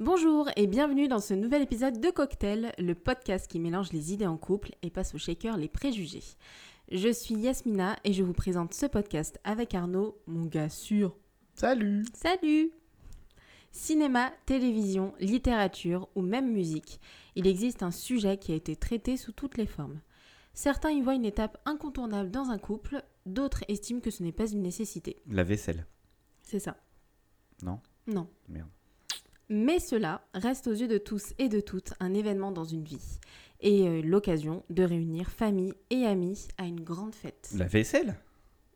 Bonjour et bienvenue dans ce nouvel épisode de Cocktail, le podcast qui mélange les idées en couple et passe au shaker les préjugés. Je suis Yasmina et je vous présente ce podcast avec Arnaud, mon gars sûr. Salut Salut Cinéma, télévision, littérature ou même musique, il existe un sujet qui a été traité sous toutes les formes. Certains y voient une étape incontournable dans un couple, d'autres estiment que ce n'est pas une nécessité. La vaisselle. C'est ça. Non? Non. Merde. Mais cela reste aux yeux de tous et de toutes un événement dans une vie et euh, l'occasion de réunir famille et amis à une grande fête. La vaisselle?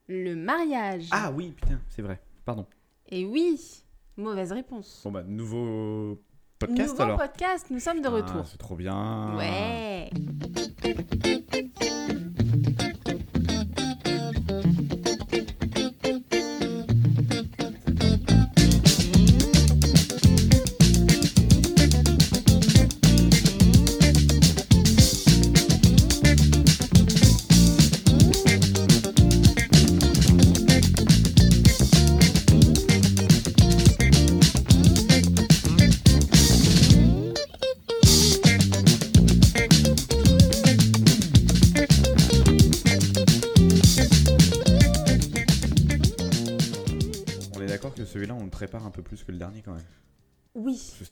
Le mariage. Ah oui, putain, c'est vrai. Pardon. Et oui, mauvaise réponse. Bon bah, nouveau podcast Nouveau alors. podcast, nous sommes de Ah, retour. c'est trop bien. Ouais.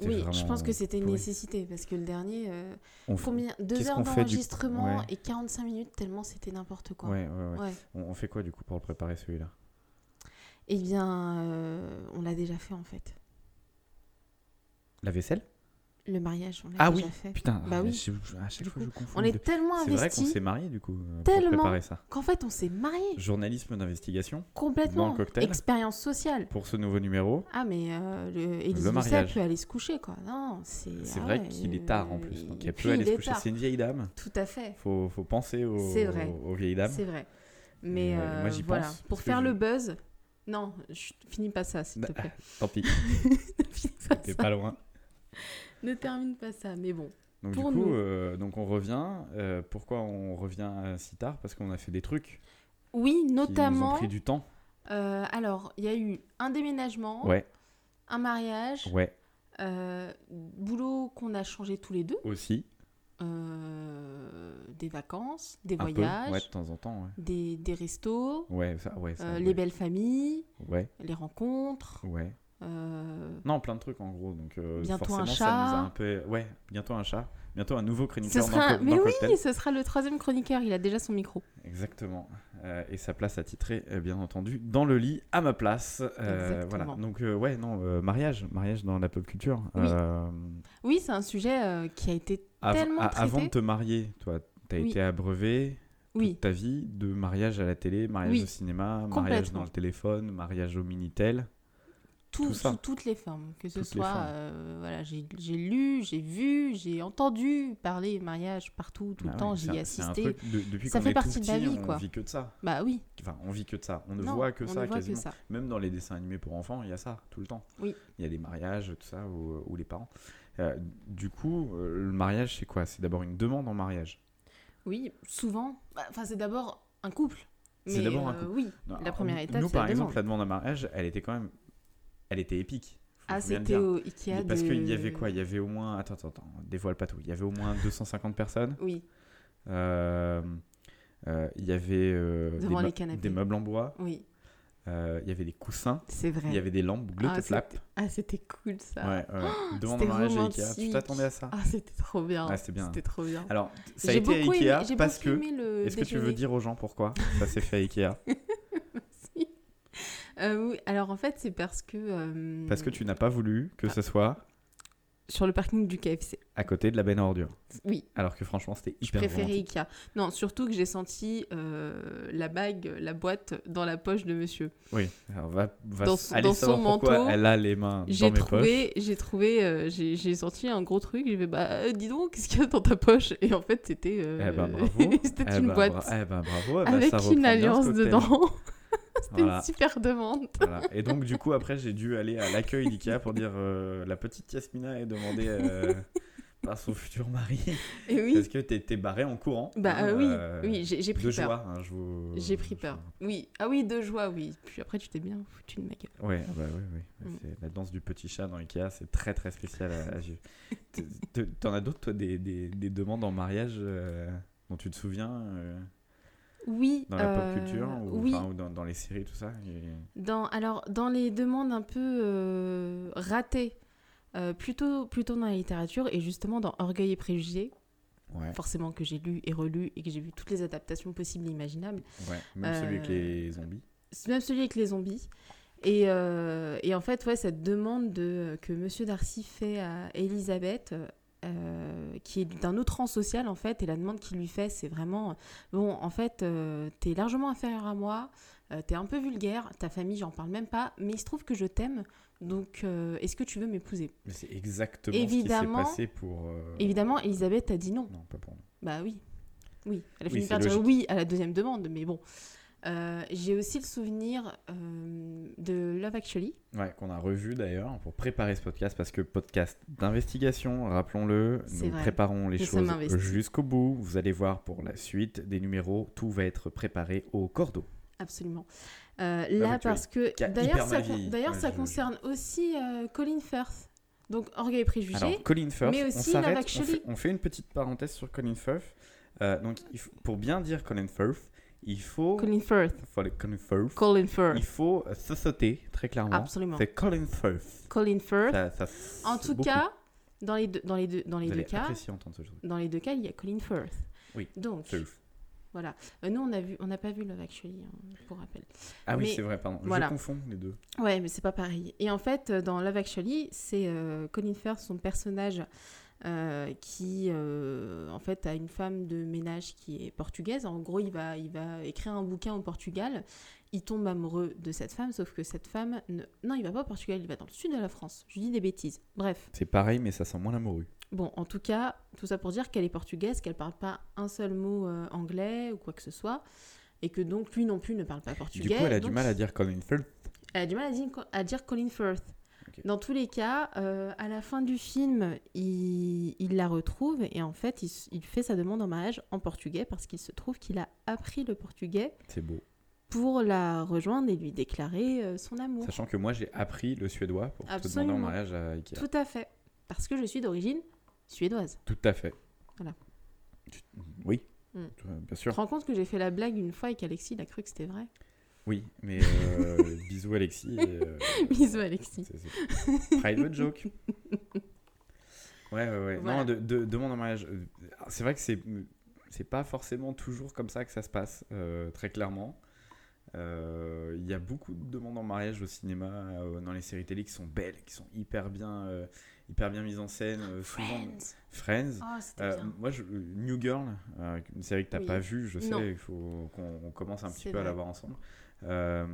C'était oui, je pense que c'était une pourri. nécessité parce que le dernier, euh, On f- combien Deux heures fait du- d'enregistrement Ouais. et 45 minutes tellement c'était n'importe quoi. Ouais, ouais, ouais. Ouais. On, on fait quoi du coup pour le préparer celui-là? Eh bien, euh, on l'a déjà fait en fait. La vaisselle? Le mariage, on l'a Ah déjà oui, fait. Putain, Bah oui. je- à chaque Du coup, fois je confonds. On est tellement C'est vrai qu'on investi s'est mariés du coup euh, pour Tellement. préparer ça. qu'en fait on s'est marié Journalisme d'investigation complètement. Dans le cocktail. Expérience sociale. pour ce nouveau numéro. Ah mais euh, le Élise Le mariage. peut aller se coucher quoi. Non, c'est. C'est ah vrai ouais, qu'il est tard en plus, donc il et peut aller se coucher. C'est une vieille dame. Tout à fait. Faut, faut penser aux, vrai. aux vieilles dames. C'est vrai. Mais euh, euh, moi, j'y voilà, pense, pour faire le buzz. Non, je finis pas ça s'il te Bah, plaît. Tant pis, t'es pas loin. Ne termine pas ça. Mais bon. Donc Pour du coup, nous. euh, donc on revient. Euh, pourquoi on revient euh, si tard? Parce qu'on a fait des trucs Oui, qui nous ont notamment. pris du temps. euh, alors, il y a eu un déménagement, Ouais, un mariage, ouais, boulot qu'on a changé tous les deux, aussi. des vacances, des Un voyages, peu, ouais, de temps en temps. Des, des restos, ça, ça, les belles familles, les rencontres. ouais. Euh, Non, plein de trucs en gros. Donc euh, Bientôt un forcément, ça nous a chat. un peu. Ouais, bientôt un chat. Bientôt un nouveau Ce chroniqueur dans, mais dans oui, Cocktail. ce sera le troisième chroniqueur. Il a déjà son micro. Exactement. Euh, et sa place attitrée, bien entendu, dans le lit, à ma place. Voilà. Donc, ouais, non, mariage. Mariage dans la pop culture. Oui. Oui, c'est un sujet qui a été av- tellement traité. avant de te marier, toi, t'as Oui. été abreuvé Oui, toute ta vie de mariage à la télé, mariage Oui. au cinéma, mariage dans le téléphone, mariage au Minitel. Tout, sous toutes les formes. Que ce Toutes les soit, euh, voilà, j'ai lu, j'ai vu, j'ai entendu parler mariage partout, tout Bah le temps, ouais, j'y ai assisté. truc de- depuis Ça fait partie de la petit, vie, on quoi. vit que de ça. Bah oui, Enfin, on vit que de ça. On ne non, voit que on ça quasiment. que ça. Même dans les dessins animés pour enfants, il y a ça tout le temps. Oui. Il y a des mariages, tout ça, ou, ou les parents. Euh, du coup, euh, le mariage, c'est quoi? C'est d'abord une demande en mariage? Oui, souvent. Bah, Enfin, c'est d'abord un couple. C'est d'abord un euh, couple. Oui, Non, la première étape, Nous, par la exemple, demande. la demande en mariage, elle était quand même. Elle était épique. Ah, c'était au Ikea Parce de... qu'il y avait quoi? Il y avait au moins. Attends, attends, attends, dévoile pas tout. Il y avait au moins 250 personnes. Oui, Euh, euh, il y avait euh, des, Devant meubles en bois. oui, il y avait des coussins. c'est vrai. Il y avait des lampes bleues ah, de flap. c'était- ah, c'était cool ça. Ouais, ouais. Demande en c'était mariage à Ikea. Tu t'attendais à ça? Ah, c'était trop bien. Ouais, c'était bien. C'était trop bien. Alors, ça a été à aimé- Ikea j'ai parce beaucoup que. aimé le Est-ce que tu veux dire aux gens pourquoi ça s'est fait à Ikea? Euh, oui, alors en fait, c'est parce que. euh, Parce que tu n'as pas voulu que Ah. ce soit Sur le parking du KFC. à côté de la benne à ordures. Oui, Alors que franchement, c'était je hyper préférais romantique. Ikea. Non, surtout que j'ai senti euh, la bague, la boîte dans la poche de monsieur. Oui, alors va, va Dans son- dans savoir son pourquoi manteau, elle a les mains J'ai dans mes poches. trouvé, j'ai trouvé, euh, j'ai j'ai senti un gros truc. J'ai fait, bah, euh, dis donc, qu'est-ce qu'il y a dans ta poche? Et en fait, c'était. euh, Eh ben bravo. c'était Eh une ben, boîte bra- eh ben bravo. eh ben, avec reprend une bien ce alliance cocktail. dedans. C'était Voilà. une super demande. Voilà. Et donc, du coup, après, j'ai dû aller à l'accueil d'IKEA pour dire euh, la petite Yasmina est demandée euh, par son futur mari. Et oui. Parce que t'es barré en courant. Bah hein, oui, euh, oui, j'ai pris De peur. joie, hein, je vous- J'ai pris je- peur. Oui. Ah oui, de joie, oui. Puis après, tu t'es bien foutu de ma gueule. Ouais, bah oui, oui. Mm. La danse du petit chat dans Ikea, c'est très très spécial à, à vivre. T- t- T'en as d'autres, toi, des, des, des demandes en mariage dont tu te souviens Oui. dans la euh, pop culture ou, Oui. enfin, ou dans, dans les séries, tout ça et- Dans, alors, dans les demandes un peu euh, ratées, euh, plutôt, plutôt dans la littérature, et justement dans Orgueil et Préjugés, Ouais, forcément que j'ai lu et relu et que j'ai vu toutes les adaptations possibles et imaginables, ouais. Même celui avec Euh, les zombies. Même celui avec les zombies. Et, euh, et en fait, ouais, cette demande de, que Monsieur Darcy fait à Elisabeth, euh, qui est d'un autre rang social en fait, et la demande qu'il lui fait, c'est vraiment bon, en fait, euh, t'es largement inférieur à moi, euh, t'es un peu vulgaire, ta famille, j'en parle même pas, mais il se trouve que je t'aime, donc est-ce que tu veux m'épouser? Mais c'est exactement évidemment- ce qui s'est passé pour. Évidemment, Elisabeth a dit non. Non, pas pour nous. Bah oui. Oui, elle a fini par dire oui à la deuxième demande, mais bon. Euh, J'ai aussi le souvenir euh, de Love Actually. Ouais, qu'on a revu d'ailleurs pour préparer ce podcast parce que podcast d'investigation, rappelons-le, nous vrai. préparons les Nous choses jusqu'au bout. Vous allez voir pour la suite des numéros, tout va être préparé au cordeau. Absolument. Euh, là, parce que d'ailleurs, ça, d'ailleurs, concerne aussi Colin Firth. Donc, Orgueil et Préjugés. Alors, Colin Firth, mais on aussi Love on Actually. fait, on fait une petite parenthèse sur Colin Firth. Donc, pour bien dire Colin Firth, il faut, Colin Firth. faut Colin Firth, Colin Firth. il faut se sauter très clairement. Absolument. C'est Colin Firth. Colin Firth. Ça- ça- En tout beaucoup. cas, dans les deux, dans les deux, dans les vous deux allez cas, ce dans les deux cas, il y a Colin Firth. Oui, Donc, Firth. voilà. Euh, nous, on a vu, on n'a pas vu Love Actually, hein, pour rappel. Ah oui, c'est vrai, pardon. voilà. Je confonds les deux. Ouais, mais c'est pas pareil. Et en fait, euh, dans Love Actually, c'est euh, Colin Firth, son personnage, euh, qui euh, en fait a une femme de ménage qui est portugaise. En gros, il va, il va écrire un bouquin au Portugal. Il tombe amoureux de cette femme, sauf que cette femme, ne... non, il va pas au Portugal, il va dans le sud de la France. Je dis des bêtises. Bref. C'est pareil, mais ça sent moins l'amoureux. Bon, en tout cas, tout ça pour dire qu'elle est portugaise, qu'elle parle pas un seul mot euh, anglais ou quoi que ce soit, et que donc lui non plus ne parle pas portugais. Du coup, elle a donc du mal à dire Colin Firth. elle a du mal à dire, à dire Colin Firth. Dans tous les cas, euh, à la fin du film, il, il la retrouve et en fait, il, il fait sa demande en mariage en portugais parce qu'il se trouve qu'il a appris le portugais C'est beau. pour la rejoindre et lui déclarer euh, son amour. Sachant que moi, j'ai appris le suédois pour te demander Absolument. en mariage à Ikea. Tout à fait. Parce que je suis d'origine suédoise. Tout à fait. Voilà. Tu- Oui, Mm. euh, bien Tu sûr. te rends compte que j'ai fait la blague une fois et qu'Alexis il a cru que c'était vrai? Oui, mais euh, bisous Alexis. et, euh, Bisous Alexis. c'est- c'est- Private joke. Ouais, ouais, ouais. Voilà. Non, de, de, demande en mariage. C'est vrai que c'est c'est pas forcément toujours comme ça que ça se passe, euh, très clairement. Il y a beaucoup de demandes en mariage au cinéma, dans les séries télé qui sont belles, qui sont hyper bien, hyper bien mises en scène. souvent, Friends. Friends. Oh, bien. moi, je- New Girl, une série que tu n'as Oui. pas vue, je sais, il faut qu'on on commence un petit peu à la voir ensemble. Euh,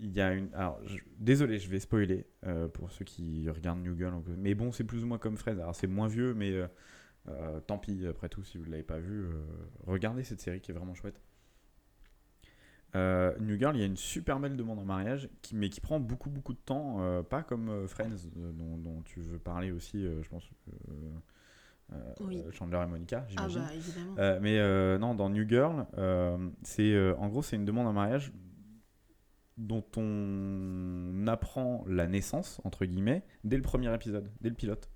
Il y a une. Alors, je- désolé, je vais spoiler euh, pour ceux qui regardent New Girl. donc, Mais bon, c'est plus ou moins comme Friends. Alors, c'est moins vieux, mais euh, euh, tant pis, après tout, si vous ne l'avez pas vu, regardez cette série qui est vraiment chouette. New Girl, il y a une super belle demande en mariage, qui, mais qui prend beaucoup beaucoup de temps, pas comme Friends, dont, dont tu veux parler aussi, je pense, Oui. Chandler et Monica, Ah j'imagine. bah évidemment. Euh, mais non, dans New Girl, c'est en gros c'est une demande en mariage dont on apprend la naissance entre guillemets dès le premier épisode, dès le pilote.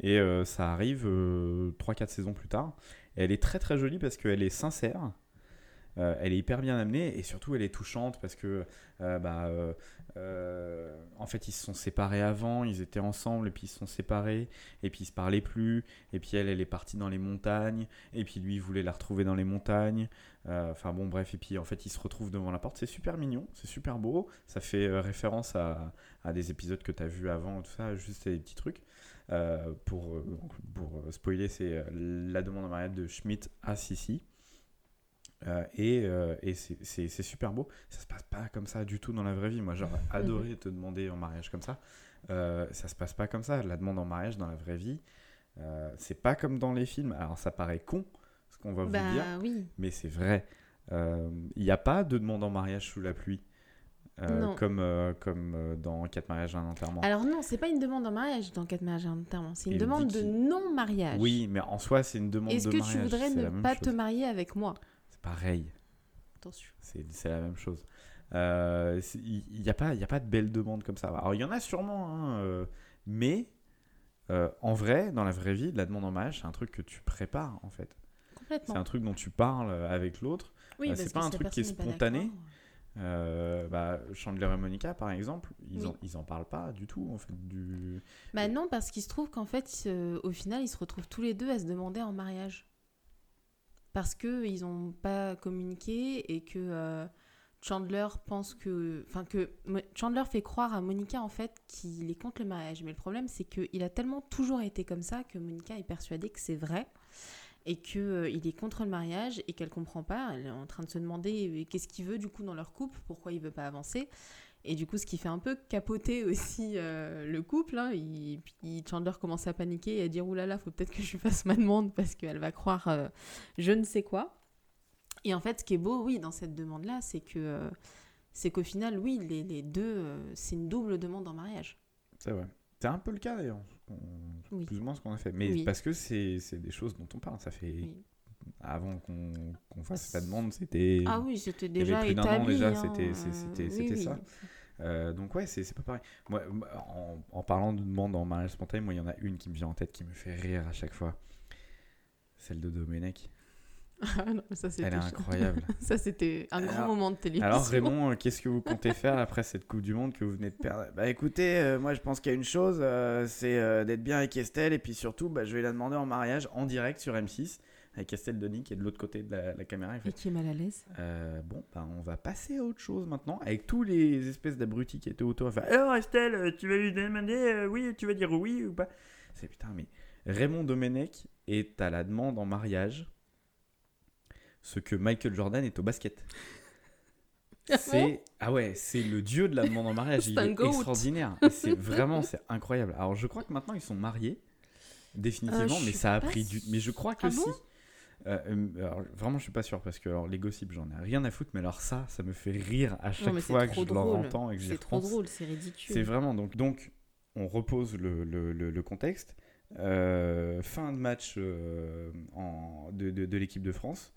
Et euh, ça arrive 3-4 saisons plus tard. Elle est très très jolie parce qu'elle est sincère. Euh, elle est hyper bien amenée et surtout elle est touchante parce que euh, bah, euh, en fait ils se sont séparés avant, ils étaient ensemble et puis ils se sont séparés et puis ils se parlaient plus et puis elle elle est partie dans les montagnes et puis lui voulait la retrouver dans les montagnes. Euh, Enfin bon bref et puis en fait ils se retrouvent devant la porte. C'est super mignon, c'est super beau. Ça fait euh, référence à, des épisodes que tu as vus avant tout ça, juste des petits trucs. Pour, pour spoiler, c'est la demande en mariage de Schmidt à Sissi. Euh, et euh, et c'est- super beau. Ça se passe pas comme ça du tout dans la vraie vie. Moi, j'aurais adoré te demander en mariage comme ça. Euh, ça se passe pas comme ça. La demande en mariage dans la vraie vie, euh, c'est pas comme dans les films. Alors, ça paraît con ce qu'on va vous dire, Bah oui. mais c'est vrai. Il n'y a pas de demande en mariage sous la pluie. euh, comme, euh, comme euh, dans 4 mariages et un enterrement. Alors non, c'est pas une demande en mariage dans quatre mariages et un enterrement. C'est une Il demande de non-mariage. Oui, mais en soi, c'est une demande Est-ce de que mariage. tu voudrais c'est la ne pas te marier avec moi? C'est pareil. Attention. C'est c'est la même chose. Euh, c'est- Il n'y a, pas- y a pas de belles demandes comme ça. Alors, il y en a sûrement, hein, euh, mais euh, en vrai, dans la vraie vie, la demande en mariage, c'est un truc que tu prépares, en fait. C'est Complètement. un truc dont tu parles avec l'autre. Oui, euh, c'est pas un truc qui est spontané. Euh, bah, Chandler et Monica, par exemple, ils, Oui. en, ils en parlent pas du tout, en fait. Du... Bah non, parce qu'il se trouve qu'en fait, euh, au final, ils se retrouvent tous les deux à se demander en mariage. Parce qu'ils n'ont pas communiqué et que euh, Chandler pense que... Enfin, que Chandler fait croire à Monica, en fait, qu'il est contre le mariage. Mais le problème, c'est qu'il a tellement toujours été comme ça que Monica est persuadée que c'est vrai et qu'il il est contre le mariage et qu'elle comprend pas. Elle est en train de se demander euh, qu'est-ce qu'il veut du coup dans leur couple, pourquoi il veut pas avancer. Et du coup, ce qui fait un peu capoter aussi euh, le couple. hein. Il- puis Chandler commence à paniquer et à dire oulala, faut peut-être que je lui fasse ma demande parce qu'elle va croire euh, je ne sais quoi. Et en fait, ce qui est beau, oui, dans cette demande-là, c'est que euh, c'est qu'au final, oui, les, les deux, c'est une double demande en mariage. C'est vrai. C'est un peu le cas, d'ailleurs. Oui. Plus ou moins ce qu'on a fait. Mais Oui. parce que c'est c'est des choses dont on parle. Ça fait... Oui. Avant qu'on qu'on fasse la demande, c'était... Ah oui, c'était y avait déjà plus d'un an, établi. déjà, hein, c'était- oui, ça. Euh, donc ouais, c'est pas pareil. Moi, en, en parlant de demande en mariage spontané, moi, il y en a une qui me vient en tête qui me fait rire à chaque fois. Celle de Domenech. Ah non, ça, Elle est incroyable. Ça, c'était un grand Alors- moment de télévision. Alors Raymond, euh, qu'est-ce que vous comptez faire après cette Coupe du Monde que vous venez de perdre? Bah écoutez, euh, moi je pense qu'il y a une chose, euh, c'est d'être bien avec Estelle et puis surtout, bah, je vais la demander en mariage en direct sur M6 avec Estelle Denis qui est de l'autre côté de la, la caméra. Fait, Et qui est mal à l'aise. Euh, bon, bah, on va passer à autre chose maintenant avec tous les espèces d'abrutis qui étaient autour. Enfin, alors Estelle, euh, tu vas lui demander euh, oui, tu vas dire oui ou pas? C'est putain, mais Raymond Domenech est à la demande en mariage ce que Michael Jordan est au basket. Ah C'est ah ouais, c'est le dieu de la demande en mariage. Il est extraordinaire. C'est vraiment c'est incroyable. Alors je crois que maintenant ils sont mariés définitivement, Euh, mais ça a pris du. Mais je crois que Ah si. bon? Euh, euh, alors, vraiment, je suis pas sûr parce que alors, les gossips, j'en ai rien à foutre, mais alors ça, ça me fait rire à chaque fois que je leur entends et que j'y C'est trop drôle, c'est ridicule. C'est vraiment donc donc on repose le, le- le- le contexte. Euh, fin de match euh, en- de, de- de l'équipe de France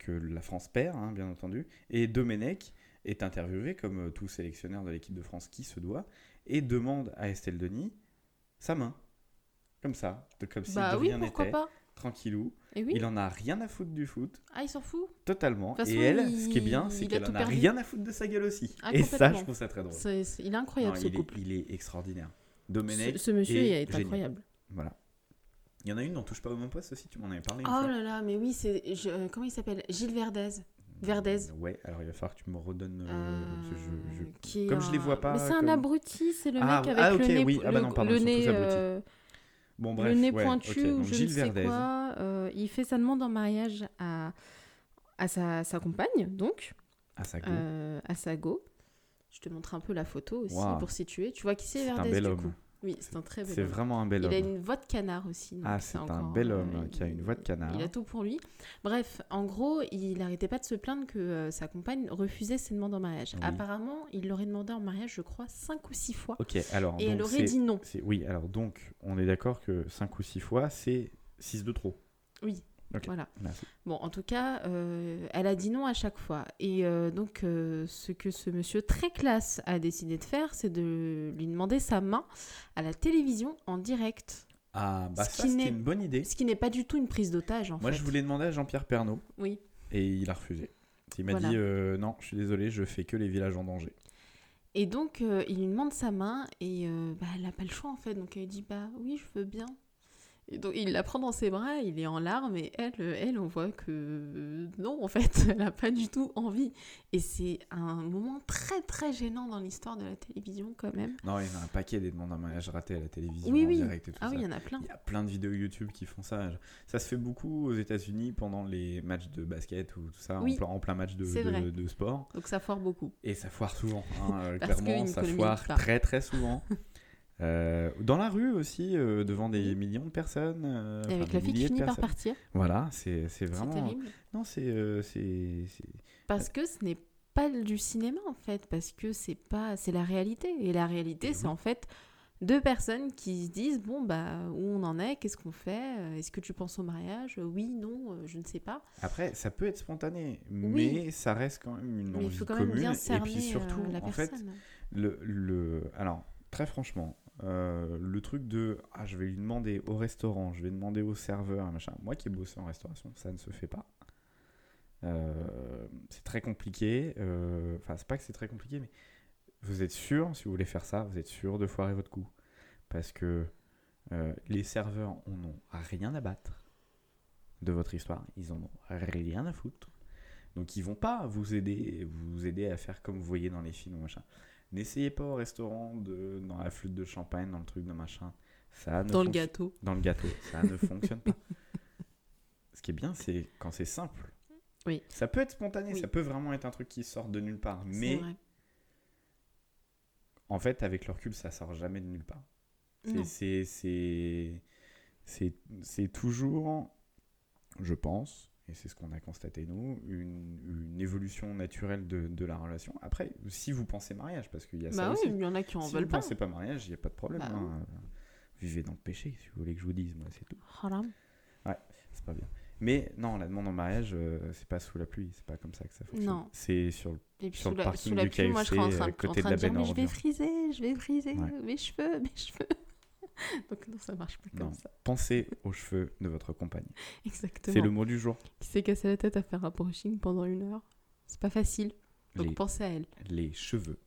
que la France perd, hein, bien entendu. Et Domenech est interviewé comme tout sélectionneur de l'équipe de France qui se doit et demande à Estelle Denis sa main, comme ça, comme si Bah de oui, rien n'était, tranquillou. Et oui. Il en a rien à foutre du foot. Ah, il s'en fout Totalement. Et elle, ce qui est bien, c'est qu'elle en a perdu. rien à foutre de sa gueule aussi. Ah, et ça, je trouve ça très drôle. C'est- c'est- Il est incroyable Non, ce il, est, couple. il est extraordinaire. Domenech, ce monsieur est est, incroyable. voilà. Il y en a une dont touche pas au même poste aussi, tu m'en avais parlé. une Oh fois. là là, mais oui, c'est. euh, Comment il s'appelle? Gilles Verdez. Verdez. Ouais, alors il va falloir que tu me redonnes. euh, Euh, je- je- qui est comme je les vois pas, Mais c'est un abruti, c'est le Ah, mec ah, avec ok, le nez, oui. Ah bah non, pardon, le nez, le nez ouais, pointu ok, ou je Gilles ne sais Verdez. quoi. euh, il fait sa demande en mariage à, à sa, sa compagne, donc, À sa go. euh, à sa go. Je te montre un peu la photo aussi pour situer. Tu vois qui c'est Verdez bel du coup? Oui, c'est un très bel C'est homme. vraiment un bel Il a homme. une voix de canard aussi. Ah, c'est un encore, bel euh, homme qui a une voix de canard. Il a tout pour lui. Bref, en gros, il n'arrêtait pas de se plaindre que euh, sa compagne refusait ses demandes en mariage. Oui. Apparemment, il l'aurait demandé en mariage, je crois, cinq ou six fois. Ok, alors. et elle aurait dit non. c'est- Oui, alors donc, on est d'accord que 5 ou 6 fois, c'est 6 de trop. Oui. Voilà. Merci. Bon, en tout cas, euh, elle a dit non à chaque fois. Et euh, donc, euh, ce que ce monsieur très classe a décidé de faire, c'est de lui demander sa main à la télévision en direct. Ah, bah Ce ça, qui c'était n'est- une bonne idée. Ce qui n'est pas du tout une prise d'otage, en Moi, fait. je voulais demander à Jean-Pierre Pernaud Oui. et il a refusé. Il m'a Voilà. dit non, je suis désolé, je fais que les villages en danger. Et donc, il lui demande sa main et bah, elle n'a pas le choix en fait. Donc, elle dit Bah oui, je veux bien. Et donc, il la prend dans ses bras, il est en larmes et elle, elle on voit que non, en fait, elle n'a pas du tout envie. Et c'est un moment très très gênant dans l'histoire de la télévision quand même. Non, il y en a un paquet des demandes en mariage ratés à la télévision Oui, en oui. direct et tout Ah ça. oui, il y en a plein. Il y a plein de vidéos YouTube qui font ça. Ça se fait beaucoup aux États-Unis pendant les matchs de basket ou tout ça, Oui. en, plein, en plein match de, sport. Donc, ça foire beaucoup. Et ça foire souvent. hein, clairement, ça foire très très souvent. Euh, dans la rue aussi, euh, devant des millions de personnes. euh, Et avec la fille qui finit par partir, Voilà, c'est c'est c'est vraiment. terrible. Non, c'est. Parce que ce n'est pas du cinéma en fait, parce que c'est pas, c'est la réalité. Et la réalité, Et c'est en fait deux personnes qui se disent bon bah où on en est, qu'est-ce qu'on fait, est-ce que tu penses au mariage, Oui, non, je ne sais pas. Après, ça peut être spontané, Oui. mais ça reste quand même une Mais il envie faut quand même bien et cerner puis surtout, la en fait, personne. le, le... Alors, très franchement, euh, le truc de ah, je vais lui demander au restaurant, je vais demander au serveur, machin. Moi qui ai bossé en restauration, ça ne se fait pas. Euh, c'est très compliqué. euh, Enfin, c'est pas que c'est très compliqué, mais vous êtes sûr, si vous voulez faire ça, vous êtes sûr de foirer votre coup. Parce que les serveurs en ont rien à battre de votre histoire. Ils en ont rien à foutre. Donc ils vont pas vous aider, vous aider à faire comme vous voyez dans les films ou machin. N'essayez pas au restaurant de dans la flûte de champagne, dans le truc de machin. Ça ne Dans le gâteau. Dans le gâteau, ça ne fonctionne pas. Ce qui est bien, c'est quand c'est simple. Oui. Ça peut être spontané, Oui. ça peut vraiment être un truc qui sort de nulle part, mais vrai. en fait, avec le recul, ça sort jamais de nulle part. C'est toujours, je pense, et c'est ce qu'on a constaté nous, une, une évolution naturelle de, de la relation. Après, si vous pensez mariage, parce qu'il y a ça Bah aussi. oui, il y en a qui en si veulent vous pas. pensez pas mariage, il n'y a pas de problème. Bah hein. Vivez dans le péché, si vous voulez que je vous dise, moi, c'est tout. Voilà. C'est pas bien. Mais non, la demande en mariage, euh, c'est pas sous la pluie, c'est pas comme ça que ça fonctionne. Non. C'est sur le Et Sur sous le la, parking sous la du pluie, moi je serais en KFC, train, à en côté de train la de dire mais je vais friser, je vais friser Ouais. mes cheveux, mes cheveux. Donc non, ça marche pas Non. comme ça. pensez aux cheveux de votre compagne. Exactement. C'est le mot du jour. Qui s'est cassé la tête à faire un brushing pendant une heure? C'est pas facile. Donc Les, pensez à elle. les cheveux.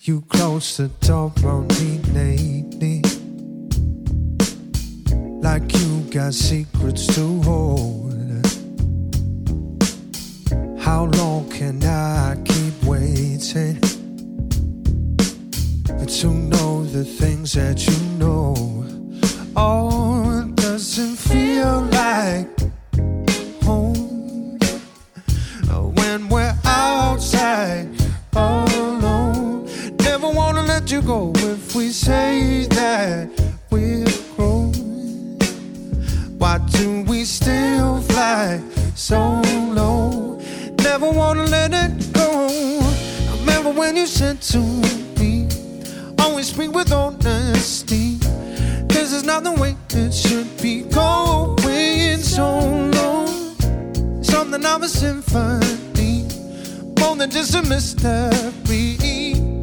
You close the door on me lately. Like you got secrets to hold. How long can I keep waiting to know the things that you know? Oh, it doesn't feel like home when we're outside alone. Never wanna let you go if we say still fly so low? Never wanna let it go. I remember when you said to me, always speak with honesty. This is not the way it should be going so long. Something of a symphony, more than just a mystery.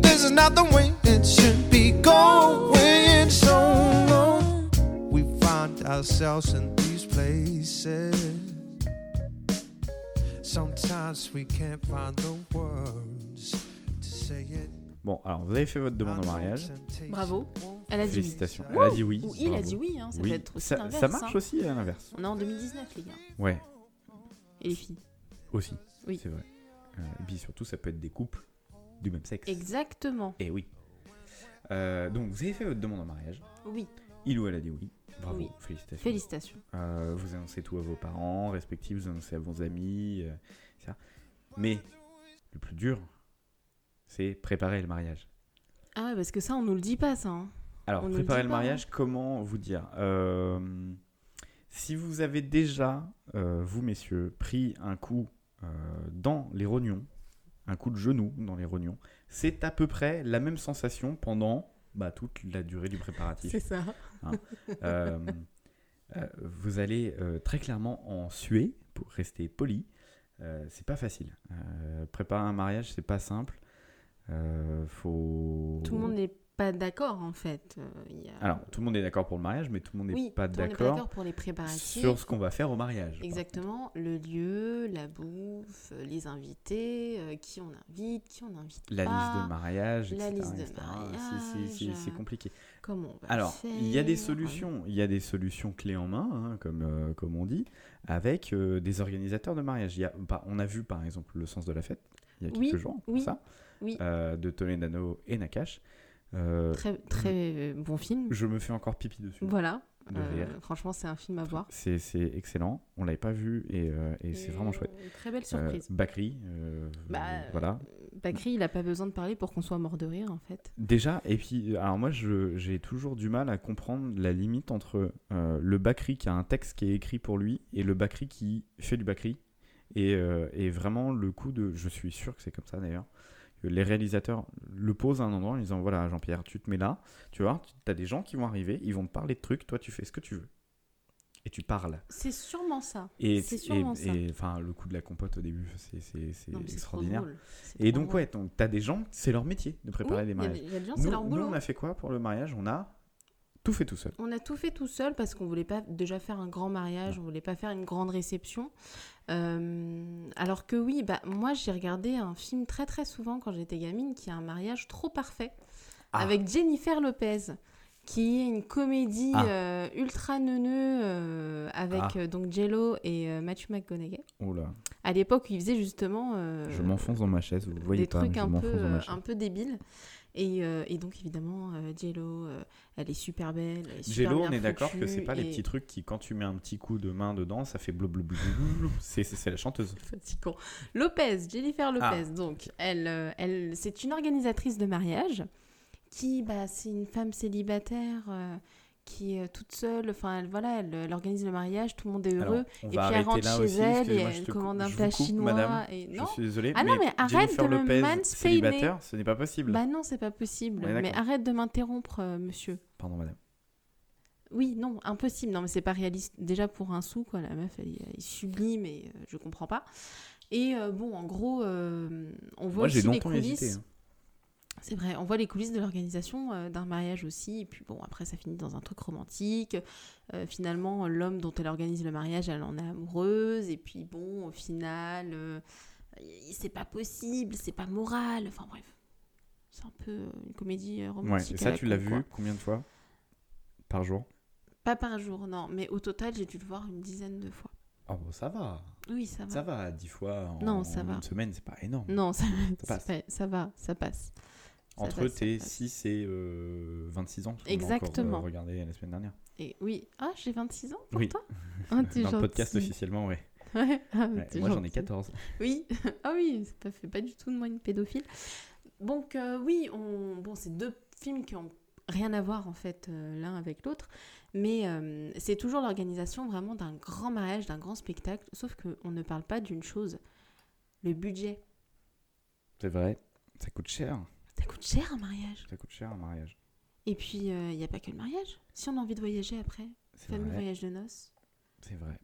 This is not the way it should be going so low. We find ourselves in places. Sometimes we can't find the words to say it. Bon, alors vous avez fait votre demande en mariage. Bravo. Elle a dit oui. Félicitations. Elle a dit oui. Ou il a dit oui, hein, ça Oui. peut être aussi ça, l'inverse. ça marche hein. aussi à l'inverse. On est en 2019, les gars. Ouais, Et les filles. aussi. Oui. C'est vrai. Euh, et puis surtout, ça peut être des couples du même sexe. Exactement. Et oui. Euh, donc vous avez fait votre demande en mariage. Oui. Il ou elle a dit oui. Bravo. Oui. Félicitations. Félicitations. Euh, vous annoncez tout à vos parents respectifs, vous annoncez à vos amis, euh, etc. Mais le plus dur, c'est préparer le mariage. Ah ouais, parce que ça, on nous le dit pas, ça. hein. Alors, On ne le préparer le pas, mariage, comment vous dire Euh, Si vous avez déjà, vous messieurs, pris un coup dans les rognons, un coup de genou dans les rognons, c'est à peu près la même sensation pendant bah, toute la durée du préparatif. C'est ça. Euh, euh, vous allez euh, très clairement en suer pour rester poli. Euh, c'est pas facile. Euh, préparer un mariage, c'est pas simple. Euh, faut. Tout le monde n'est pas d'accord, en fait. Euh, il y a- Alors, tout le monde est d'accord pour le mariage, mais tout le monde n'est oui, pas d'accord pour les préparatifs. sur ce qu'on va faire au mariage. Exactement, le lieu, la bouffe, euh, les invités, euh, qui on invite, qui on contre. La pas, liste de mariage, la etc., liste de etc. Mariage. c'est compliqué. comment on va Alors, il y a des solutions. Il y a des solutions clés en main, hein, comme, euh, comme on dit, avec euh, des organisateurs de mariage. Il y a, bah, on a vu par exemple le sens de la fête il y a Oui, quelques jours oui, ça, oui. de Toledano et Nakash. Euh, Très, très bon film. je me fais encore pipi dessus. Voilà. de Euh, franchement, c'est un film à voir. C'est excellent. On l'avait pas vu et, euh, et c'est vraiment chouette. Très belle surprise. Bakri, Bah, voilà. Bakri, il a pas besoin de parler pour qu'on soit mort de rire, en fait. Déjà, et puis, alors moi, j'ai toujours du mal à comprendre la limite entre euh, le Bakri qui a un texte qui est écrit pour lui et le Bakri qui fait du Bakri. Et, euh, et vraiment, le coup de. Je suis sûr que c'est comme ça d'ailleurs. Les réalisateurs le posent à un endroit en disant Voilà, Jean-Pierre, tu te mets là, tu vois, tu as des gens qui vont arriver, ils vont te parler de trucs, toi, tu fais ce que tu veux. Et tu parles. C'est sûrement ça. Et, C'est et, sûrement ça. et, enfin, le coup de la compote au début, c'est extraordinaire. Et donc, drôle. ouais, donc, t'as des gens, c'est leur métier de préparer Oui, les il y a mariages. y a Nous, leur nous, on a fait quoi pour le mariage? On a tout fait tout seul. On a tout fait tout seul parce qu'on voulait pas déjà faire un grand mariage, on voulait pas faire une grande réception. Euh, alors que oui, bah moi j'ai regardé un film très très souvent quand j'étais gamine qui est un mariage trop parfait Ah. avec Jennifer Lopez qui est une comédie Ah. euh, ultra neuneux euh, avec Ah. donc Jello et Matthew McConaughey. Là, À l'époque, où il faisait justement je m'enfonce dans ma chaise, vous voyez des pas, trucs un peu, un peu débiles. Et, euh, et donc évidemment, euh, Jello, euh, elle est super belle. Elle est super Jello, bien on est d'accord que c'est pas les et- petits trucs qui, quand tu mets un petit coup de main dedans, ça fait blablabla. C'est la chanteuse. fatigant. Lopez, Jennifer Lopez. Ah. Donc, elle, elle, c'est une organisatrice de mariage qui, bah, c'est une femme célibataire qui est euh, toute seule. Enfin, elle, voilà, elle, elle organise le mariage, tout le monde est heureux. Alors, et puis elle rentre chez aussi. elle et elle commande un plat coupe, chinois. madame. et... Je Non, suis désolé, Ah non, mais arrête Jennifer de me Lopez, mansplainer. célibataire, ce n'est pas possible. bah non, c'est pas possible. Mais arrête de m'interrompre, euh, monsieur. Pardon, madame. Oui, non, impossible. Non, mais c'est pas réaliste. Déjà pour un sou, quoi. La meuf, elle, est- sublime et euh, je comprends pas. Et euh, bon, en gros, euh, on voit Moi, aussi les coulisses. hésité. hein. C'est vrai, on voit les coulisses de l'organisation euh, d'un mariage aussi. Et puis bon, après, ça finit dans un truc romantique. Euh, finalement, l'homme dont elle organise le mariage, elle en est amoureuse. Et puis bon, au final, euh, c'est pas possible, c'est pas moral. Enfin bref, c'est un peu une comédie euh, Ouais, romantique. et ça, tu l'as vu combien de fois? Par jour? Pas par jour, non. Mais au total, j'ai dû le voir une dizaine de fois. Oh, bon, ça va. Oui, ça va. Ça va, 10 fois en, Non, ça en va. une semaine, c'est pas énorme. Non, ça, c'est passe. pas- ça va, ça passe. Entre tes passe. 6 et euh, 26 ans. a Exactement. Encore, euh, regardé la semaine dernière. Et oui, ah, j'ai 26 ans pour Oui. toi? T'es Dans le podcast gentil. officiellement. Ouais, ah, Ouais, moi, j'en ai gentil. 14. Oui, ah oui, ça fait pas du tout de moi une pédophile. Donc euh, oui, on... bon, c'est deux films qui ont rien à voir en fait euh, l'un avec l'autre, mais euh, c'est toujours l'organisation vraiment d'un grand mariage, d'un grand spectacle, sauf qu'on ne parle pas d'une chose, le budget. C'est vrai. Ça coûte cher. Ça coûte cher un mariage. Ça coûte cher un mariage. Et puis il n'y a pas que le mariage. Si on a envie de voyager après, fameux vrai. voyage de noces. C'est vrai.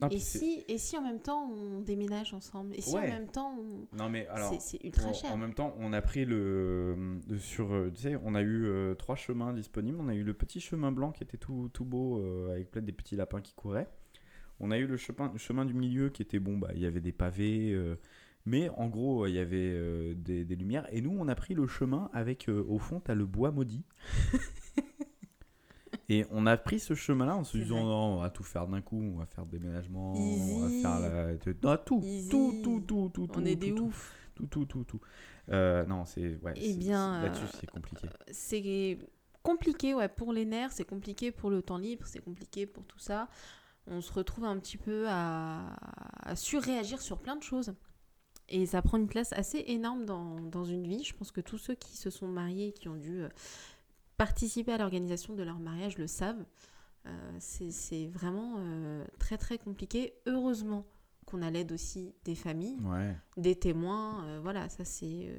Non, Et si, et si en même temps on déménage ensemble? Et si en même temps on... Non, mais alors. C'est- ultra cher. En même temps, on a pris le. de- sur, euh, tu sais, on a eu euh, trois chemins disponibles. On a eu le petit chemin blanc qui était tout, tout beau, euh, avec plein des petits lapins qui couraient. On a eu le chemin, le chemin du milieu qui était bon, bah, il y avait des pavés. euh, mais en gros, il y avait euh, des, des lumières. Et nous, on a pris le chemin avec, euh, au fond, tu as le bois maudit. Et on a pris ce chemin-là en se disant non, on va tout faire d'un coup, on va faire le déménagement, on Easy. va faire la... non, tout, tout, tout, tout, tout, On tout, est des tout, ouf. tout, tout, tout, tout. Euh, non, c'est ouais. Eh bien, c'est- là-dessus euh, c'est compliqué. C'est compliqué ouais, pour les nerfs, c'est compliqué pour le temps libre, c'est compliqué pour tout ça. On se retrouve un petit peu à, à surréagir sur plein de choses. Et ça prend une place assez énorme dans, dans une vie. Je pense que tous ceux qui se sont mariés, qui ont dû euh, participer à l'organisation de leur mariage le savent. Euh, c'est vraiment euh, très très compliqué. Heureusement qu'on a l'aide aussi des familles, Ouais. des témoins. euh, voilà, ça c'est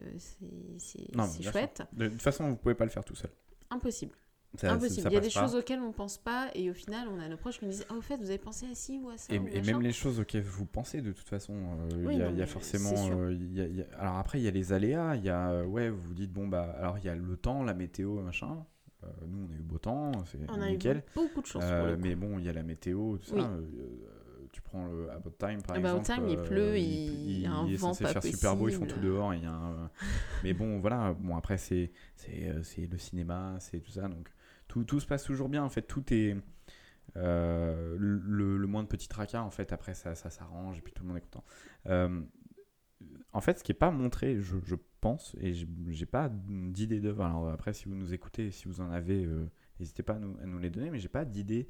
c'est- chouette. De toute façon, vous pouvez pas le faire tout seul. Impossible. Ça- Impossible. ça Il y a des pas. choses auxquelles on pense pas et au final, on a nos proches qui nous disent Ah, au fait, vous avez pensé à ci ou à ça Et, même les choses auxquelles vous pensez, de toute façon, euh, il Oui, y, a- il y forcément. euh, il y a- il y a- Alors après, il y a les aléas. Il y a, euh, ouais, vous vous dites, bon, bah, alors il y a le temps, la météo, machin. Euh, nous, on a eu beau temps, c'est On a eu nickel. beaucoup de chance pour mais bon, il y a la météo, tout ça. Oui. euh, tu prends le About Time par About exemple. Time, il euh, pleut, il y a un est vent censé pas faire super beau, ils font tout dehors. il y a un- mais bon, voilà. Bon, après, c'est le cinéma, c'est tout ça. Donc, tout, se passe toujours bien. En fait, tout est. euh, le, moins de petits tracas, en fait, après, ça, ça s'arrange et puis tout le monde est content. Euh, en fait, ce qui n'est pas montré, je, pense, et j'ai pas d'idée d'œuvre. Alors après, si vous nous écoutez, si vous en avez, euh, n'hésitez pas à nous, à nous les donner, mais j'ai pas d'idée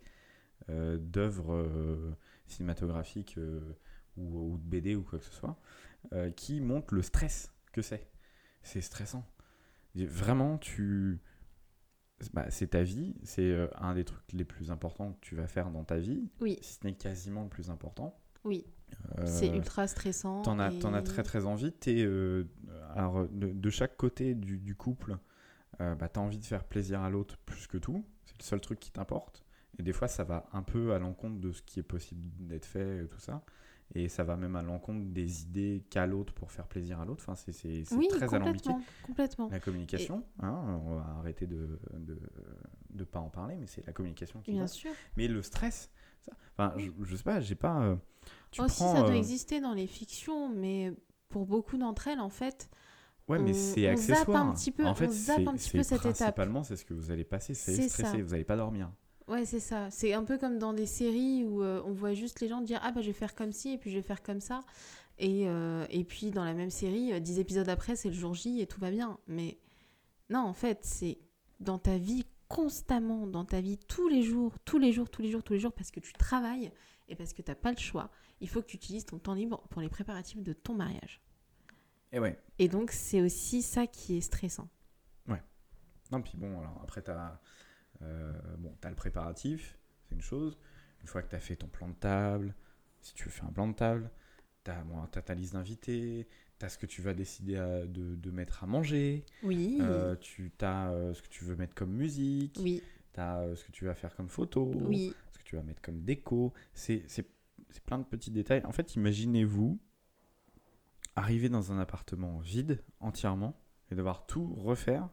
d'œuvres cinématographiques euh, ou, ou de BD ou quoi que ce soit qui montrent le stress que c'est. C'est stressant. Vraiment, tu. Bah, c'est ta vie, c'est euh, un des trucs les plus importants que tu vas faire dans ta vie, Oui, si ce n'est quasiment le plus important. oui. Euh, C'est ultra stressant. T'en as, et- t'en as très très envie. T'es, euh, alors, de, de chaque côté du, du couple, bah, t'as envie de faire plaisir à l'autre plus que tout. C'est le seul truc qui t'importe. Et des fois, ça va un peu à l'encontre de ce qui est possible d'être fait, et tout ça. Et ça va même à l'encontre des idées qu'a l'autre pour faire plaisir à l'autre. Enfin, c'est, Oui, très alambiqué. complètement. La communication, hein, on va arrêter de de, de pas en parler, mais c'est la communication qui Bien va. sûr. Mais le stress, ça- enfin, je, je sais pas, j'ai pas. euh, tu Aussi, prends, ça doit euh, exister dans les fictions, mais pour beaucoup d'entre elles, en fait, Ouais, mais c'est on zappe accessoire. un petit peu- en fait, on zappe un petit peu cette étape. Principalement, c'est ce que vous allez passer, c'est C'est stressé, ça. vous n'allez pas dormir. Ouais, c'est ça. C'est un peu comme dans des séries où euh, on voit juste les gens dire Ah, bah, je vais faire comme ci, et puis je vais faire comme ça. Et, euh, et puis, dans la même série, euh, dix épisodes après, c'est le jour J et tout va bien. Mais non, en fait, c'est dans ta vie constamment, dans ta vie tous les jours, tous les jours, tous les jours, tous les jours, parce que tu travailles et parce que tu n'as pas le choix. Il faut que tu utilises ton temps libre pour les préparatifs de ton mariage. Et ouais. Et donc, c'est aussi ça qui est stressant. Non, puis bon, alors après, tu as, bon, t'as le préparatif, c'est une chose. Une fois que tu as fait ton plan de table, si tu veux faire un plan de table, tu as, bon, t'as ta liste d'invités, tu as ce que tu vas décider à- de, de mettre à manger, Oui, euh, tu as ce que tu veux mettre comme musique, oui, tu as ce que tu vas faire comme photo, oui. ce que tu vas mettre comme déco. C'est c'est- c'est plein de petits détails. En fait, imaginez-vous arriver dans un appartement vide entièrement et devoir tout refaire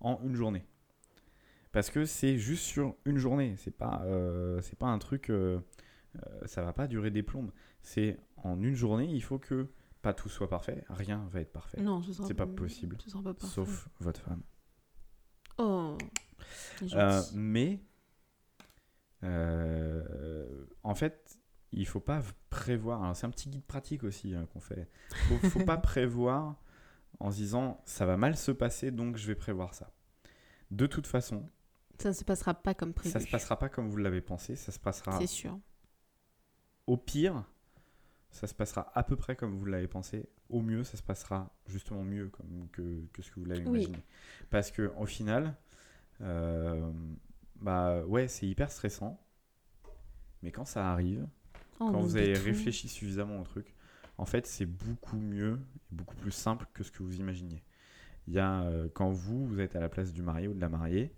en une journée. Parce que c'est juste sur une journée. C'est pas, euh, c'est pas un truc. euh, euh, ça va pas durer des plombes. C'est en une journée, il faut que pas tout soit parfait. Rien va être parfait. Non, ce sera C'est pas possible. Ce sera pas parfait. Sauf votre femme. Oh, Euh, mais en fait, il faut pas prévoir. Alors c'est un petit guide pratique aussi hein, qu'on fait. Faut, faut pas prévoir en se disant ça va mal se passer donc je vais prévoir ça. De toute façon, Ça ne se passera pas comme prévu. ça se passera pas comme vous l'avez pensé. Ça se passera C'est sûr. au pire. Ça se passera à peu près comme vous l'avez pensé. Au mieux, ça se passera justement mieux comme que, que ce que vous l'avez Oui. imaginé. Parce que au final, euh, bah ouais, c'est hyper stressant. Mais quand ça arrive, Oh, quand vous avez tout. réfléchi suffisamment au truc, en fait, c'est beaucoup mieux et beaucoup plus simple que ce que vous imaginiez. Il y a, euh, quand vous, vous êtes à la place du marié ou de la mariée,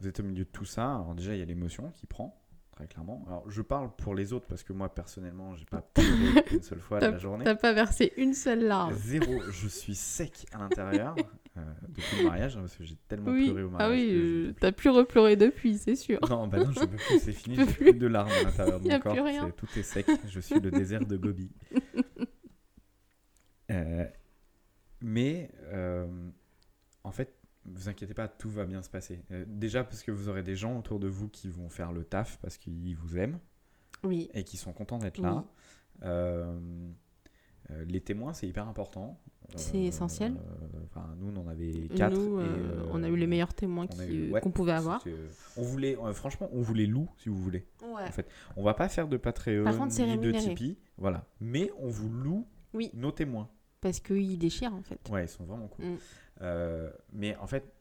vous êtes au milieu de tout ça. Alors déjà, il y a l'émotion qui prend, très clairement. Alors, je parle pour les autres parce que moi, personnellement, j'ai pas pleuré une seule fois de la journée. T'as pas versé une seule larme. Zéro, je suis sec à l'intérieur euh, depuis le mariage hein, parce que j'ai tellement Oui. pleuré au Ah mariage. oui, que je euh, t'as plus repleurer depuis, c'est sûr. Non, bah non, je peux plus, c'est fini, j'ai plus de larmes à l'intérieur de mon a plus corps, rien. tout est sec, je suis le désert de Gobi. Euh, mais euh, en fait, vous inquiétez pas, tout va bien se passer. Euh, déjà parce que vous aurez des gens autour de vous qui vont faire le taf parce qu'ils vous aiment Oui. et qui sont contents d'être là. Euh, euh, les témoins, c'est hyper important. C'est essentiel. Enfin, nous, on en avait quatre. Nous, et, on a eu les meilleurs témoins ouais, qu'on pouvait avoir. On voulait, franchement, on voulait loup si vous voulez. Ouais. En fait, on va pas faire de Patreon Par contre, c'est ni de. Tipeee, voilà. Mais on vous loue Oui. nos témoins. Parce qu'ils déchirent en fait. Ouais, ils sont vraiment cool. Mm. Euh, mais en fait,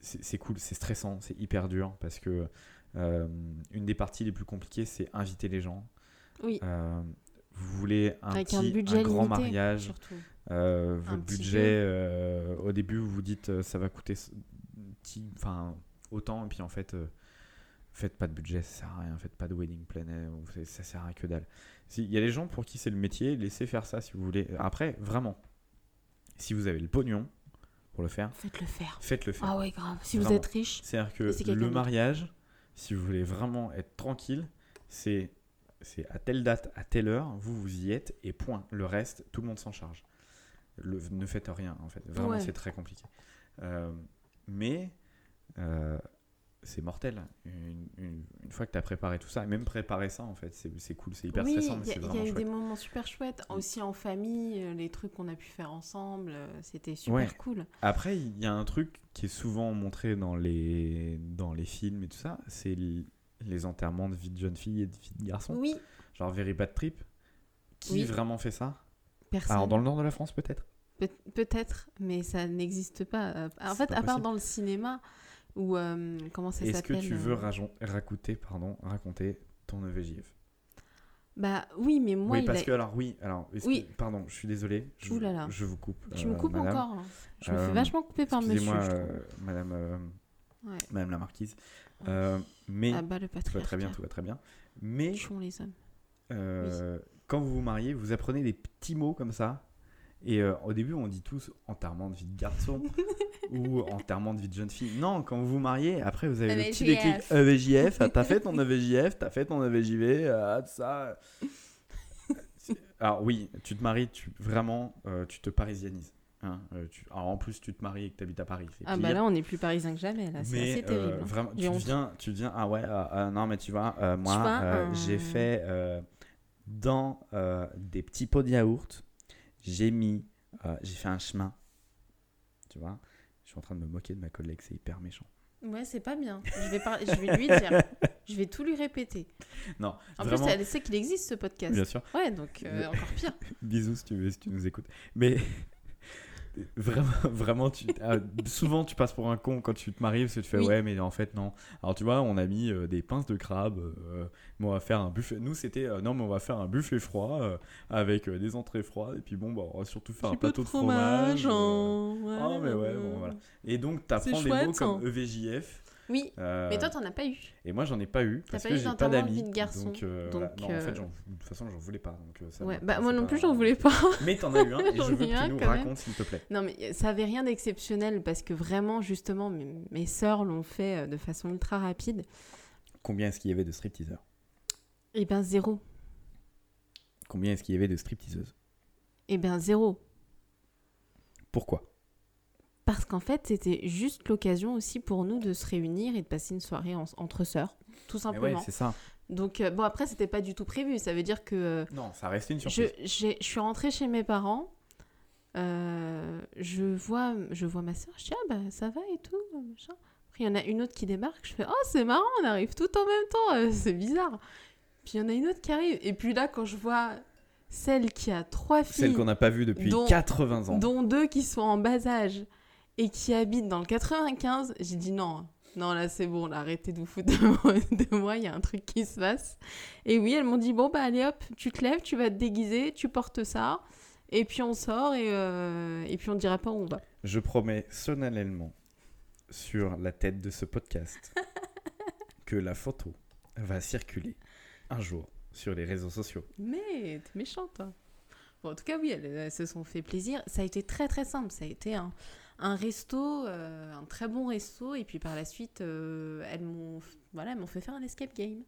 c'est cool, c'est stressant, c'est hyper dur parce que euh, une des parties les plus compliquées, c'est inviter les gens. Oui. Euh, vous voulez un Avec petit, un budget grand limité, mariage, Un votre budget, au début, vous vous dites ça va coûter petit- enfin autant, et puis en fait, faites pas de budget, ça sert à rien, faites pas de wedding planner, ça sert à que dalle. Il y a des gens pour qui c'est le métier, laissez faire ça si vous voulez. Après, vraiment, si vous avez le pognon pour le faire, Faites-le faire. faites-le faire. Ah ouais, grave. Si vous êtes riche, C'est-à-dire que le mariage, si vous voulez vraiment être tranquille, c'est c'est à telle date, à telle heure, vous vous y êtes et point. Le reste, tout le monde s'en charge. Le- ne faites rien en fait. Vraiment, Ouais. c'est très compliqué. Euh, mais euh, c'est mortel. Une, une- une fois que tu as préparé tout ça, et même préparer ça, en fait, c'est cool, c'est hyper oui, stressant, mais il y a- c'est il y, vraiment a eu des moments super chouettes. Aussi en famille, euh, les trucs qu'on a pu faire ensemble, euh, c'était super Ouais. cool. Après, il y a un truc qui est souvent montré dans les, dans les films et tout ça, c'est les enterrements de vie de jeunes filles et de vie de garçons. Oui, Genre Very Bad Trip. Qui Oui. vraiment fait ça? Personne. Alors, dans le nord de la France, peut-être Peut- Peut-être, mais ça n'existe pas. Euh, En fait, pas à part possible. dans le cinéma, ou euh, comment ça Est-ce s'appelle que tu veux euh, raconter, pardon, raconter ton EVJF Bah oui, mais moi, Oui, il parce a- que, alors, oui, alors, est-ce Oui. que- pardon, je suis désolé, je, là vous coupe. tu me euh, coupes madame. encore. hein. Je me Euh, fais vachement couper par monsieur. Excusez-moi, euh, madame, euh, Ouais. madame la marquise. Ouais. Euh, mais, Ah bah le tout va très bien, tout va très bien. Mais, les hommes. euh, quand vous vous mariez, vous apprenez des petits mots comme ça? Et euh, au début, on dit tous enterrement de vie de garçon ou enterrement de vie de jeune fille. Non, quand vous vous mariez, après, vous avez le petit déclic EVJF. Ah, T'as fait ton EVJF, t'as fait ton EVJV, ah, tout ça. Alors oui, tu te maries, tu, vraiment, euh, tu te parisianises. hein. Euh, tu- alors, en plus, tu te maries et que tu habites à Paris. Ah bah là, on est plus parisien que jamais. Là, c'est euh, terrible. hein. vraiment, tu deviens, tu deviens, ah ouais, ah, ah, non mais tu vois, moi, j'ai fait dans des petits pots de yaourt, j'ai mis, j'ai fait un chemin, tu vois. Je suis en train de me moquer de ma collègue, c'est hyper méchant. Ouais, c'est pas bien. Je vais, par- je vais lui dire. Je vais tout lui répéter. Non, En vraiment, plus, elle sait qu'il existe ce podcast. bien sûr. Ouais, donc euh, encore pire. Bisous si tu, veux, si tu nous écoutes. Mais vraiment, vraiment tu, ah, souvent tu passes pour un con quand tu te maries parce que tu fais Oui. ouais, mais en fait non. Alors tu vois, on a mis euh, des pinces de crabe, euh, mais on va faire un buffet. Nous c'était euh, non, mais on va faire un buffet froid euh, avec des entrées froides et puis bon, bah, on va surtout faire un plateau de fromage. euh. hein. Ah, mais ouais, bon, voilà. Et donc t'apprends des mots comme. EVJF. Oui, euh, mais toi, t'en as pas eu. et moi j'en ai pas eu parce pas que eu j'ai pas d'amis. de garçon, Donc, euh, donc, voilà. non, en fait, euh, de toute façon j'en voulais pas. Donc, ça Ouais. Bah, moi non plus, j'en voulais pas. mais t'en as eu un et je veux que tu nous racontes s'il te plaît. Non, mais ça avait rien d'exceptionnel parce que vraiment, justement, mes, mes sœurs l'ont fait de façon ultra rapide. Combien est-ce qu'il y avait de stripteaseurs? Et ben zéro. Combien est-ce qu'il y avait de stripteaseuses? Et ben zéro. Pourquoi? Parce qu'en fait, c'était juste l'occasion aussi pour nous de se réunir et de passer une soirée en- entre sœurs, tout Mais ouais, simplement. c'est ça. Donc, euh, bon, après, c'était pas du tout prévu. Ça veut dire que euh, Non, ça restait une surprise. je suis rentrée chez mes parents. euh, je, vois, je vois ma soeur. Je dis, ah bah ça va et tout. machin. Après, il y en a une autre qui débarque. Je fais, oh, c'est marrant, on arrive tout en même temps. c'est bizarre. Puis il y en a une autre qui arrive. Et puis là, quand je vois celle qui a trois filles. Celle qu'on n'a pas vue depuis dont- 80 ans. dont deux qui sont en bas âge et qui habitent dans le 95, j'ai dit non. Non, là, c'est bon, là, arrêtez de vous foutre de moi, il y a un truc qui se passe. Et oui, elles m'ont dit, bon, bah, allez, hop, tu te lèves, tu vas te déguiser, tu portes ça, et puis on sort, et, euh, et puis on ne dira pas où on va. Je promets solennellement sur la tête de ce podcast que la photo va circuler un jour sur les réseaux sociaux. Mais t'es méchante, toi. Bon, en tout cas, oui, elles, elles se sont fait plaisir. Ça a été très, très simple. Ça a été un, un resto, euh, un très bon resto. Et puis par la suite, euh, elles m'ont voilà, elles fait faire un escape game.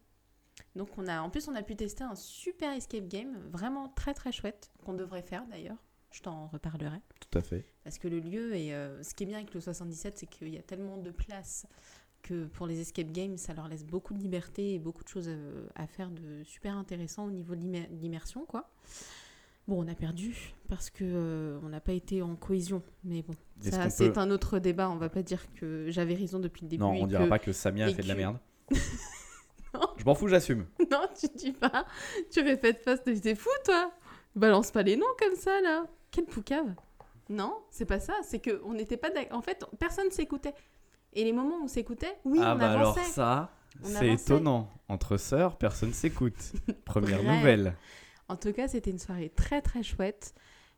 Donc, on a, en plus, on a pu tester un super escape game, vraiment très, très chouette, qu'on devrait faire d'ailleurs. Je t'en reparlerai. Tout à fait. Parce que le lieu, et ce qui est bien avec le 77, c'est qu'il y a tellement de place que pour les escape games, ça leur laisse beaucoup de liberté et beaucoup de choses euh, à faire de super intéressant au niveau de l'immersion, quoi. Bon, on a perdu parce que euh, on n'a pas été en cohésion, mais bon, Est-ce ça qu'on c'est peut- un autre débat. On va pas dire que j'avais raison depuis le début. Non, et on dira que- pas que Samia a et fait de la que- merde. Non. Je m'en fous, j'assume. Non, tu dis pas. Tu répètes pas. T'es fou, toi Balance pas les noms comme ça, là. Quel poucave. Non, c'est pas ça. C'est que on n'était pas. d'ac- En fait, personne s'écoutait. Et les moments où on s'écoutait, oui, ah on bah alors avançait. ça, On c'est avançait. étonnant. Entre sœurs, personne s'écoute. Première nouvelle. En tout cas, c'était une soirée très très chouette.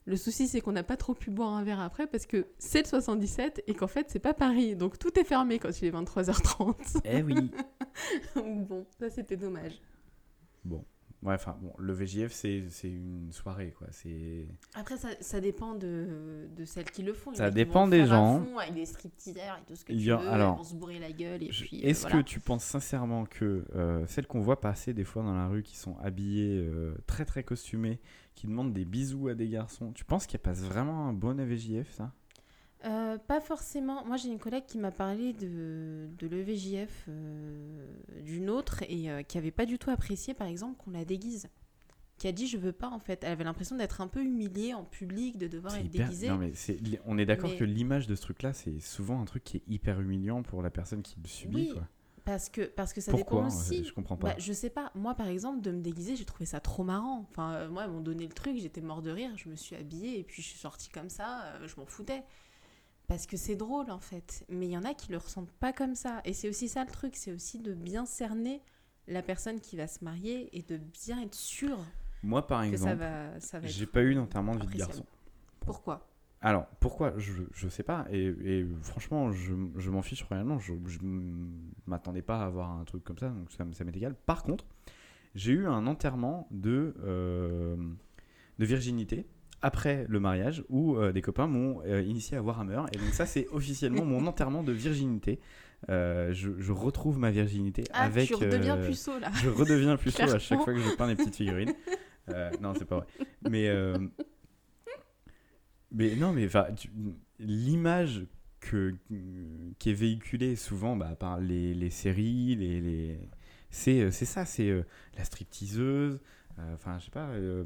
Le souci, c'est qu'on n'a pas trop pu boire un verre après parce que c'est le 77 et qu'en fait, c'est pas Paris. Donc tout est fermé quand il est 23h30. Eh oui. Bon, ça c'était dommage. Bon. Ouais, enfin, bon, le VJF, c'est c'est une soirée, quoi. C'est... Après, ça, ça dépend de, de celles qui le font. Il Ça dépend des gens. fond avec des stripteaseurs et tout ce que Il tu y a- veux. alors, elles vont se bourrer la gueule et Je- puis. euh, Est-ce voilà. que tu penses sincèrement que euh, celles qu'on voit passer des fois dans la rue, qui sont habillées euh, très très costumées, qui demandent des bisous à des garçons, tu penses qu'elles passent vraiment un bon VJF, ça? Euh, pas forcément. Moi, j'ai une collègue qui m'a parlé de, de l'EVJF euh, d'une autre et euh, qui avait pas du tout apprécié, par exemple, qu'on la déguise. Qui a dit je veux pas en fait. Elle avait l'impression d'être un peu humiliée en public, de devoir être hyper- déguisée. Non, mais on est d'accord Mais- que l'image de ce truc-là, c'est souvent un truc qui est hyper humiliant pour la personne qui le subit. Oui, quoi. Parce que, parce que ça Pourquoi dépend aussi. Je comprends pas. Bah, je sais pas. Moi, par exemple, de me déguiser, j'ai trouvé ça trop marrant. Enfin, moi, ils m'ont donné le truc, j'étais mort de rire. Je me suis habillée et puis je suis sortie comme ça. je m'en foutais. Parce que c'est drôle, en fait. Mais il y en a qui le ressentent pas comme ça. Et c'est aussi ça le truc. C'est aussi de bien cerner la personne qui va se marier et de bien être sûr Moi, par que ça exemple, va, ça va j'ai pas eu d'enterrement de vie de garçon. Pourquoi? Alors, pourquoi? Je, je sais pas. Et, et franchement, je, je m'en fiche réellement. Je, je m'attendais pas à avoir un truc comme ça, donc ça, ça m'est égal. Par contre, j'ai eu un enterrement de, euh, de virginité après le mariage où euh, des copains m'ont euh, initié à Warhammer. Et donc, ça, c'est officiellement mon enterrement de virginité. Euh, je, je retrouve ma virginité Ah, avec. tu redeviens puceau, là. je redeviens plus chaud à chaque fois que je peins des petites figurines. Non, c'est pas vrai. Mais, mais non, mais tu- l'image que, qui est véhiculée souvent bah, par les, les séries, les, les... c'est ça, c'est la stripteaseuse, enfin, je sais pas. euh,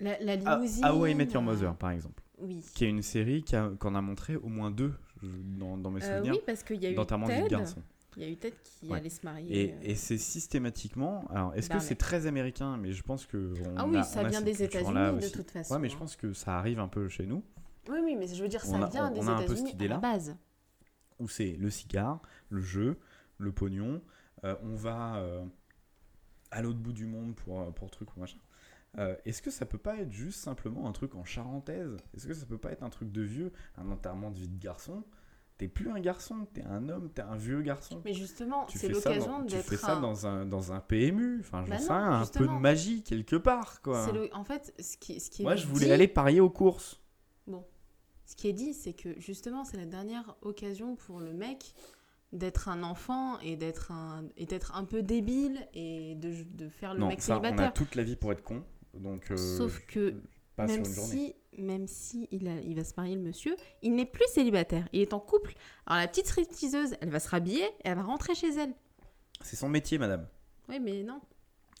La, la Ah- limousine. How I Met Your euh, Mother, par exemple, Oui. qui est une série a- qu'on a, montré au moins deux dans, dans mes Euh, souvenirs oui, parce qu'il y a eu Ted. garçon. Il y a eu Ted qui Ouais. allait se marier. Et, euh, et c'est systématiquement. Alors, est-ce que c'est très américain Mais je pense que. on Ah oui, a- ça on vient des États-Unis de toute façon. Ouais, mais je hein. pense que ça arrive un peu chez nous, Oui, oui, mais je veux dire, ça On vient des on a un peu cette États-Unis à idée-là. la base. où c'est le cigare, le jeu, le pognon. euh, on va euh, à l'autre bout du monde pour, euh, pour truc ou machin. Euh, Est-ce que ça peut pas être juste simplement un truc en charentaise? Est-ce que ça peut pas être un truc de vieux Un enterrement de vie de garçon? T'es plus un garçon, t'es un homme, t'es un vieux garçon. Mais justement, Tu c'est fais ça, l'occasion dans, tu d'être fais ça un- dans, un, dans un PMU, enfin j'en Bah sais non, un peu de magie quelque part quoi. le- En fait, ce qui, ce qui est Moi je voulais dit- aller parier aux courses. Ce qui est dit, c'est que justement, c'est la dernière occasion pour le mec d'être un enfant et d'être un, et d'être un peu débile et de, de faire le non, mec ça, on a célibataire. toute la vie pour être con, donc euh, Sauf que pas sur même une journée. si, même si il, a- il va se marier le monsieur, il n'est plus célibataire, il est en couple. Alors la petite stripteaseuse, elle va se rhabiller et elle va rentrer chez elle. C'est son métier madame. Oui, mais non,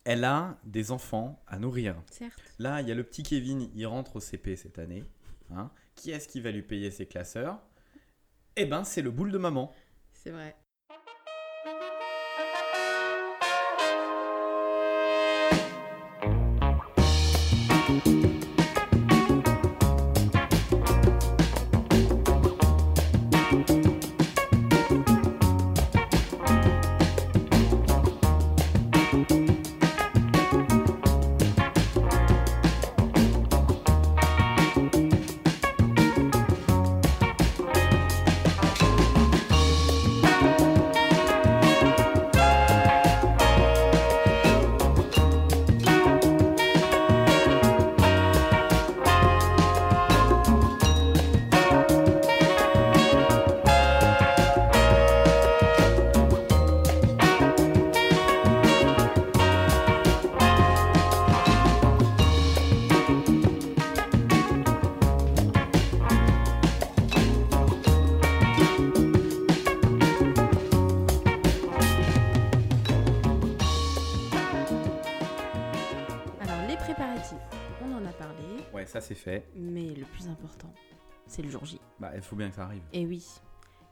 Elle a des enfants à nourrir. certes. Là, il y a le petit Kevin, il rentre au CP cette année. hein. Qui est-ce qui va lui payer ses classeurs? Eh ben, c'est le boule de maman. C'est vrai. Fait. mais le plus important, c'est le jour J. Bah, il faut bien que ça arrive. Et oui.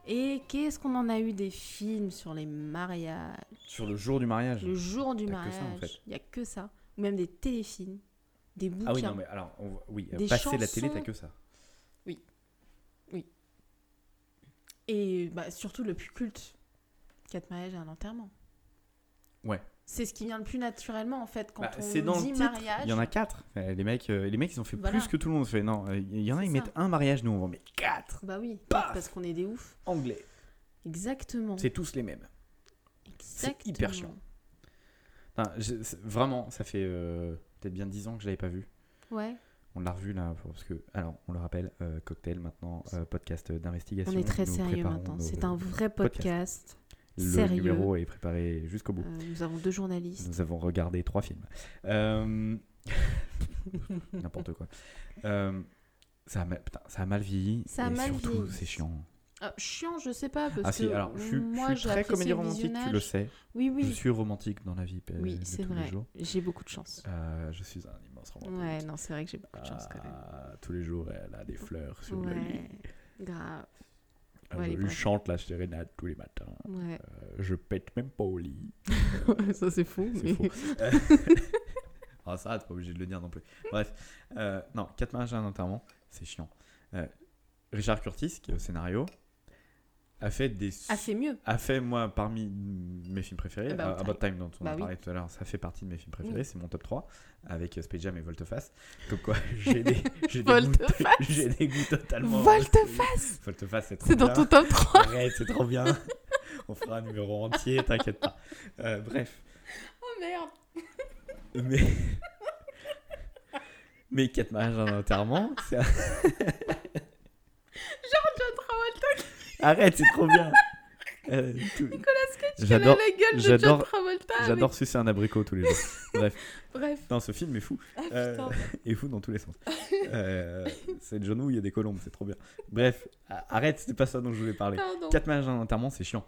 Et qu'est-ce qu'on en a eu des films sur les mariages Sur le jour du mariage. Le jour du T'as que mariage, ça, en fait. il n'y a que ça. Ou même des téléfilms, des bouquins. Ah oui, non, mais alors, on oui, Des passer la télé, chansons. t'as que ça. Et bah, surtout le plus culte, quatre mariages et un enterrement. Ouais. C'est ce qui vient le plus naturellement en fait quand Bah, on c'est dans le dit titre. mariage. Il y en a quatre. Euh, Les mecs, euh, les mecs, ils ont fait Voilà. plus que tout le monde. Fait, non, euh, il y en a, C'est ils ça. mettent un mariage, nous on en met quatre. Bah oui, Paf parce qu'on est des oufs. Anglais. Exactement. C'est tous les mêmes. Exactement. hyper chiant. Enfin, je- c'est- vraiment, ça fait euh, peut-être bien 10 ans que je l'avais pas vu. Ouais. On l'a revu là, parce que, alors, on le rappelle, euh, Cocktail maintenant, euh, podcast d'investigation. On est très Nous sérieux maintenant. C'est un vrai podcast. Le sérieux. numéro est préparé jusqu'au bout. Euh, nous avons deux journalistes. Nous avons regardé trois films. Euh, N'importe quoi. Euh, Ça a, mal- putain, ça a mal vieilli. Ça a et mal surtout, vieilli. c'est chiant. Ah, chiant, je sais pas. Parce Ah si, que alors je suis, je moi, suis j'ai très comédie romantique, tu le sais. Oui, Je oui. suis romantique dans la vie Oui, c'est tous les vrai. jours. J'ai beaucoup de chance. Euh, je suis un immense romantique. Ouais, non, c'est vrai que j'ai beaucoup de chance quand même. Ah, tous les jours, elle a des fleurs sur le lit. Grave. Euh, Ouais, je chante la sérénade tous les matins. Ouais, Euh, je pète même pas au lit. ça c'est fou. C'est mais- faux. ah, ça, t'es pas obligé de le dire non plus. Bref, euh, non, 4 mariages et un enterrement, c'est chiant. Euh, Richard Curtis, qui est au scénario, a fait des. Ah, c'est mieux. a fait, moi, parmi mes films préférés, About euh, Time. About Time, dont on Bah a oui. parlé tout à l'heure, ça fait partie de mes films préférés, Oui. c'est mon top 3, avec Space Jam et Volteface. Comme quoi, j'ai des, j'ai des, goûts, des goûts totalement. Volte-face Volteface, c'est trop C'est dans bien. ton top 3. Arrête, c'est trop bien. On fera un numéro entier, t'inquiète pas. Euh, bref, Oh merde. mais. Mais 4 mariages et un enterrement, c'est un- Travolta Arrête, c'est trop bien. Euh, tout- qui a J'adore, la gueule de j'adore- John Travolta. j'adore sucer un abricot tous les jours. Bref, Bref. non, ce film est fou. Ah Euh, putain. et fou dans tous les sens. Euh, c'est John Woo, il y a des colombes, c'est trop bien. Bref, arrête, c'était pas ça dont je voulais parler. Pardon. 4 mariages et un enterrement, c'est chiant.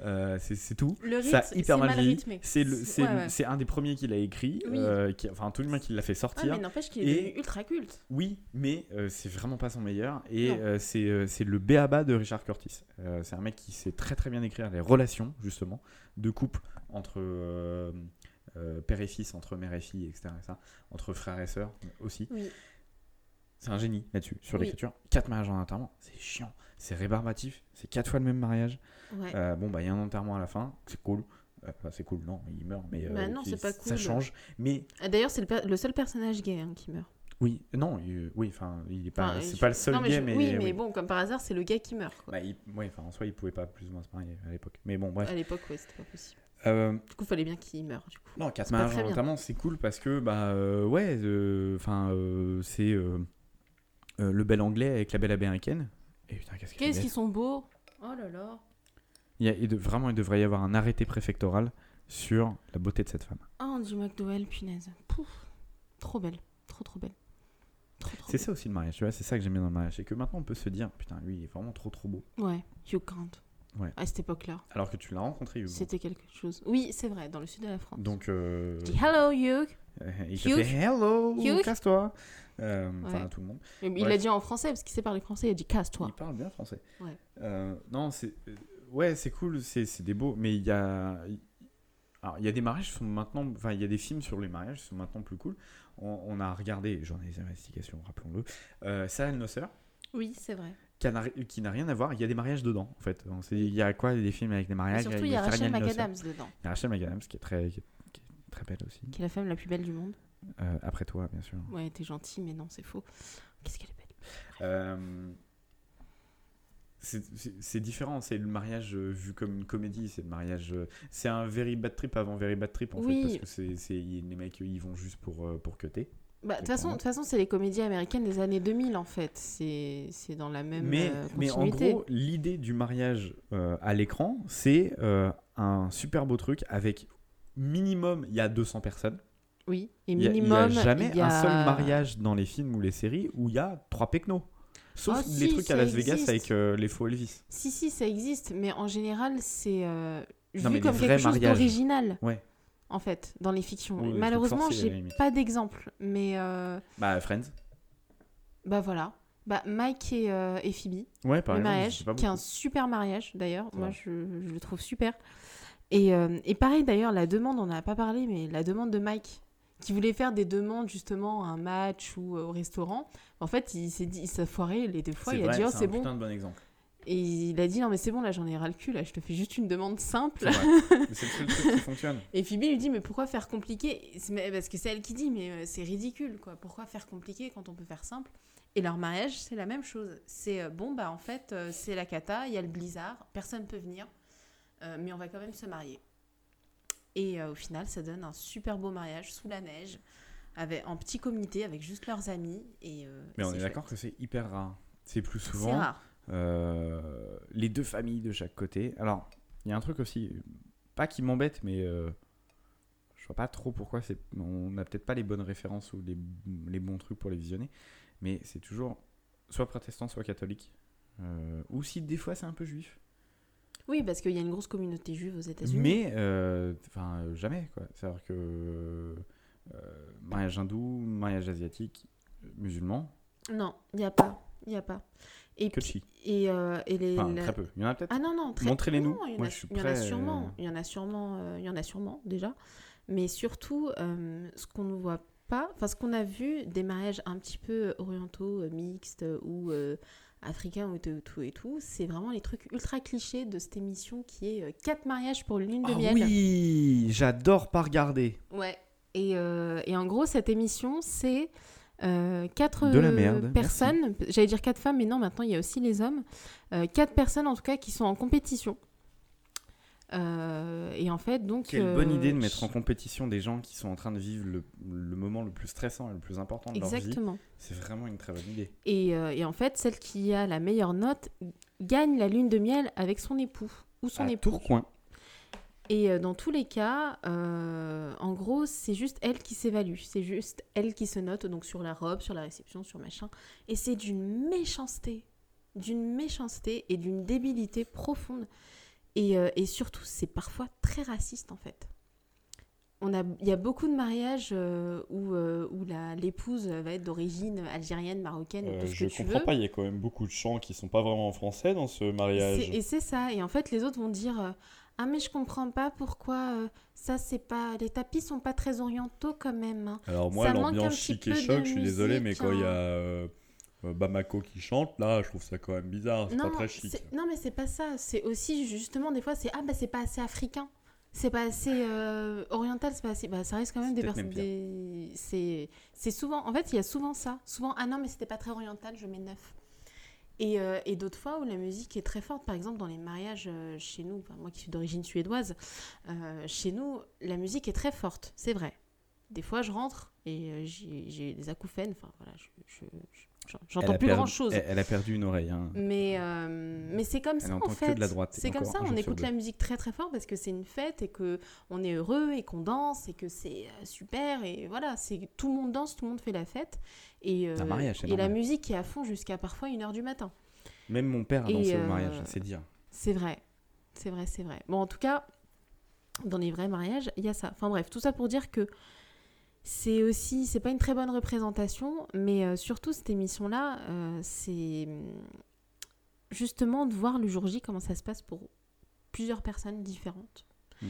Euh, c'est tout. Le rythme, ça a hyper mal rythmé. C'est Ouais, ouais. un des premiers qu'il a écrit, Oui. euh, qui, enfin tout le moins qui l'a fait Ah, sortir. mais n'empêche qu'il est Et- ultra culte. Oui, mais euh, c'est vraiment pas son meilleur. Et euh, c'est le béaba de Richard Curtis. C'est un mec qui sait très très bien écrire les relations, justement, de couple entre père et fils, entre mère et fille, etc. entre frères et sœurs aussi. Oui. C'est un génie là-dessus, sur Oui. l'écriture. Quatre mariages en enterrement, c'est chiant, c'est rébarbatif, c'est quatre fois le même mariage. Ouais. Euh, bon, bah, il y a un enterrement à la fin, c'est cool. Euh, enfin, c'est cool, non, il meurt, mais Bah euh, non, c'est pas ça cool. change. Mais Ah, D'ailleurs, c'est le, seul personnage gay hein, qui meurt. oui, non, il- oui, enfin, il est pas, Enfin, c'est je- pas le seul non, mais gay, je- mais Oui, mais oui. bon, comme par hasard, c'est le gars qui meurt. Quoi. Bah, il- ouais, enfin, en soi, il pouvait pas plus ou moins se marier à l'époque. Mais bon, bref. À l'époque, ouais, c'était pas possible. Euh, Du coup, fallait bien qu'il meure. Du coup. non, 4 C'est pas mariages notamment, c'est cool parce que, bah, euh, ouais, enfin, euh, c'est euh, le bel anglais avec la belle américaine. Et putain, qu'est-ce qu'ils sont beaux Oh là là. Il y a- il de- Vraiment, il devrait y avoir un arrêté préfectoral sur la beauté de cette femme. Ah, Andy McDowell, punaise. Pouf. Trop belle. Trop, trop belle. Trop, trop C'est ça aussi le mariage, tu vois, c'est ça que j'aime bien dans le mariage. C'est que maintenant, on peut se dire, putain, lui, il est vraiment trop trop beau. Ouais, Hugh Grant. Ouais. À cette époque-là. Alors que tu l'as rencontré, Hugo. C'était quelque chose. Oui, c'est vrai, dans le sud de la France. Donc, euh, Je dis hello, Hugh. Euh, il te Hugh. fait hello, casse-toi. Euh, Enfin, Ouais. à tout le monde. Il l'a dit en français parce qu'il sait parler français. Il a dit casse-toi. Il parle bien français. Ouais. Euh, non, c'est ouais, c'est cool, c'est c'est des beaux, mais il y a alors il y a des mariages qui sont maintenant, enfin il y a des films sur les mariages qui sont maintenant plus cool. On, on a regardé, j'en ai des investigations, rappelons-le, euh, Sarah No Sir, Oui, c'est vrai. qui n'a rien à voir. Il y a des mariages dedans, en fait. Il y a quoi des films avec des Et mariages surtout, il y a Rachel. McAdams dedans, Il y a Rachel McAdams qui est très qui est très belle aussi. qui est la femme la plus belle du monde. Euh, après toi, bien sûr. Ouais, t'es gentil, mais non, c'est faux. Qu'est-ce qu'elle est belle. Euh, c'est- différent, c'est le mariage euh, vu comme une comédie, c'est le mariage. c'est un very bad trip avant very bad trip en Oui. fait, parce que c'est les mecs ils vont juste pour, pour cutter. Bah, de toute façon, de toute façon, c'est les comédies américaines des années 2000 en fait. C'est dans la même Mais, euh, mais en gros, l'idée du mariage euh, à l'écran, c'est euh, un super beau truc avec minimum, il y a 200 personnes. oui, et minimum. il y a jamais il y a- un seul mariage dans les films ou les séries où il y a trois pecnos. Sauf Ah, les si, trucs à Las Vegas avec euh, les faux Elvis. Si, si, ça existe, mais en général, c'est euh, vu comme quelque chose d'original. Ouais. En fait, dans les fictions. Ou les trucs Malheureusement, j'ai pas d'exemple, mais euh, Bah, Friends. bah voilà. Bah, Mike et, euh, et Phoebe, Ouais, par le exemple, mariage, qui est un super mariage d'ailleurs. Moi, je le trouve super. Et, euh, et pareil d'ailleurs, la demande, on n'en a pas parlé, mais la demande de Mike, qui voulait faire des demandes justement à un match ou euh, au restaurant, en fait, il s'est dit, il s'est foiré les deux fois. Il a dit, oh, c'est c'est un bon. exemple. Et il a dit, non, mais c'est bon, là, j'en ai ras le cul, là, je te fais juste une demande simple. C'est le seul truc qui fonctionne. Et Phoebe lui dit mais pourquoi faire compliqué Parce que c'est elle qui dit mais euh, c'est ridicule quoi. Pourquoi faire compliqué quand on peut faire simple? Et leur mariage c'est la même chose. C'est bon bah en fait c'est la cata, il y a le blizzard, personne peut venir, euh, mais on va quand même se marier. Et euh, au final ça donne un super beau mariage sous la neige, avec, en petit comité avec juste leurs amis. Et, euh, Mais on est d'accord que c'est hyper rare. C'est plus souvent rare. les deux familles de chaque côté. Alors, il y a un truc aussi, pas qui m'embête, mais je vois pas trop pourquoi c'est. On n'a peut-être pas les bonnes références ou les, les bons trucs pour les visionner, mais c'est toujours soit protestant, soit catholique. Euh, ou si des fois c'est un peu juif. Oui, parce qu'il y a une grosse communauté juive aux États-Unis. Mais, euh, enfin, euh, jamais, quoi. C'est-à-dire que euh, mariage hindou, mariage asiatique, musulman, Non, il n'y a pas. Il n'y a pas. Et, que puis- chi. et, euh, et les. Enfin, la- très peu. Il y en a peut-être. Ah non, non, très Montrez-les-nous. Il y en, Moi, a, je suis il y en a sûrement. euh, Il y en a sûrement. euh, il y en a sûrement déjà. Mais surtout, euh, ce qu'on ne voit pas, enfin, ce qu'on a vu des mariages un petit peu orientaux, euh, mixtes euh, ou euh, africains ou tout, tout et tout, c'est vraiment les trucs ultra clichés de cette émission qui est euh, quatre mariages pour l'une de Ah miel. oui, j'adore pas regarder. Ouais. Et, euh, et en gros, cette émission, c'est euh, quatre De la merde, personnes. J'allais dire quatre femmes, mais non, maintenant il y a aussi les hommes. Euh, quatre personnes, en tout cas, qui sont en compétition. Euh, et en fait, donc. Quelle bonne euh, idée de mettre en compétition des gens qui sont en train de vivre le, le moment le plus stressant et le plus important de leur vie. Exactement. C'est vraiment une très bonne idée. Et, euh, et en fait, celle qui a la meilleure note gagne la lune de miel avec son époux ou son à époux. Tourcoing. Et dans tous les cas, en gros, c'est juste elle qui s'évalue. C'est juste elle qui se note, donc sur la robe, sur la réception, sur machin. Et c'est d'une méchanceté, d'une méchanceté et d'une débilité profonde. Et, euh, et surtout, c'est parfois très raciste, en fait. On a, il y a beaucoup de mariages euh, où, euh, où l'épouse va être d'origine algérienne, marocaine, Euh, tout ce je que tu comprends veux. pas, il y a quand même beaucoup de chants qui sont pas vraiment en français dans ce mariage. Et c'est ça. Et en fait, les autres vont dire euh, Ah, mais je comprends pas pourquoi euh, ça, c'est pas. Les tapis sont pas très orientaux quand même. hein. Alors moi, l'ambiance chic et choc, je suis désolé, mais quand il y a hein. Bamako qui chante, là, je trouve ça quand même bizarre, c'est pas très chic. non, mais c'est pas ça. C'est aussi, justement, des fois, c'est Ah, bah, c'est pas assez africain. C'est pas assez euh, oriental, c'est pas assez. Bah, ça reste quand même des personnes. Des... C'est c'est souvent. En fait, il y a souvent ça. Souvent, ah non, mais c'était pas très oriental, je mets neuf. Et, euh, et d'autres fois où la musique est très forte, par exemple dans les mariages euh, chez nous, enfin, moi qui suis d'origine suédoise, euh, chez nous, la musique est très forte, c'est vrai. Des fois, je rentre et euh, j'ai des acouphènes, enfin voilà, je- j'entends plus perdu- grand chose. Elle, elle a perdu une oreille. hein. Mais, euh, mais c'est comme Elle ça en fait. C'est comme ça, on écoute la musique très très fort parce que c'est une fête et que on est heureux et qu'on danse et que c'est euh, super et voilà, c'est tout le monde danse, tout le monde fait la fête et, euh, Un mariage, et la musique est à fond jusqu'à parfois 1h du matin. Même mon père a dansé euh, au mariage, c'est dire. C'est vrai, c'est vrai, c'est vrai. Bon, en tout cas, dans les vrais mariages, il y a ça. Enfin bref, tout ça pour dire que c'est aussi, c'est pas une très bonne représentation, mais euh, surtout cette émission-là, euh, c'est hum, justement de voir le jour J comment ça se passe pour plusieurs personnes différentes. Mm.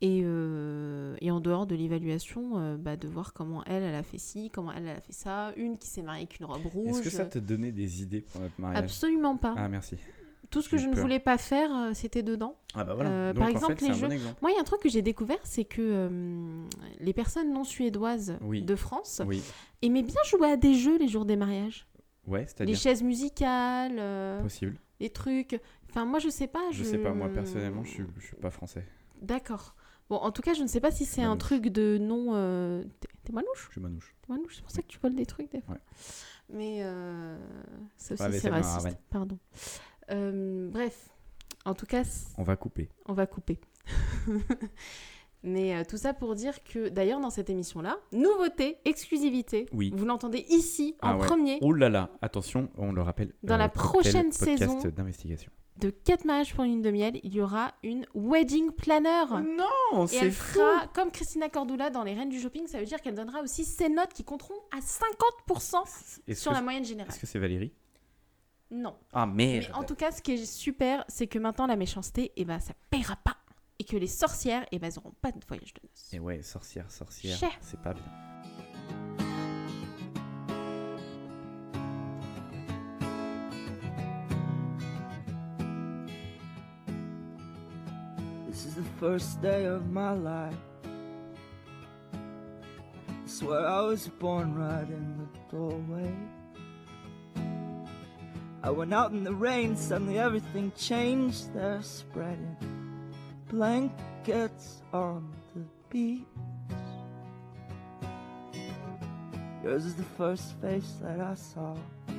Et, euh, et en dehors de l'évaluation, euh, bah, de voir comment elle, elle a fait ci, comment elle, elle a fait ça, une qui s'est mariée avec une robe rouge. Est-ce que ça te donnait des idées pour notre mariage? Absolument pas. Ah, merci. Tout ce que je ne voulais pas faire, euh, c'était dedans. Ah, bah voilà. Euh, Donc, par exemple, fait, les jeux- bon exemple. Moi, il y a un truc que j'ai découvert, c'est que euh, les personnes non suédoises Oui. de France Oui. aimaient bien jouer à des jeux les jours des mariages. Ouais, Les c'est-à-dire chaises musicales, euh, possible. les trucs. Enfin, moi, je sais pas. Je sais pas, moi personnellement, je suis, je suis pas français. D'accord. Bon, en tout cas, je ne sais pas si c'est un truc de non. Euh... T'es manouche? Je suis manouche. T'es manouche, c'est pour ça que tu voles des trucs des fois. Ouais. Mais euh, ça aussi, Ouais, c'est raciste. ouais. Pardon. Euh, bref, en tout cas, On va couper. on va couper. Mais euh, tout ça pour dire que, d'ailleurs, dans cette émission-là, nouveauté, exclusivité, Oui. vous l'entendez ici, en Ah ouais. premier, Oh là là, attention, on le rappelle. Dans la cocktail prochaine saison. d'investigation. de 4 mariages pour une lune de miel, il y aura une wedding planner. non, Et elle fera comme Christina Cordula dans Les Reines du Shopping, ça veut dire qu'elle donnera aussi ses notes qui compteront à 50% Est-ce sur que la moyenne générale. est-ce que c'est Valérie? Non. Ah Mais merde. en tout cas, ce qui est super, c'est que maintenant la méchanceté, eh ben, ça paiera pas. Et que les sorcières, eh ben, elles n'auront pas de voyage de noces. Et ouais, sorcière, sorcière, Cher. c'est pas bien. This is the first day of my life. I swear I was born right in the doorway. I went out in the rain, suddenly everything changed. They're spreading blankets on the beach. Yours is the first face that I saw. I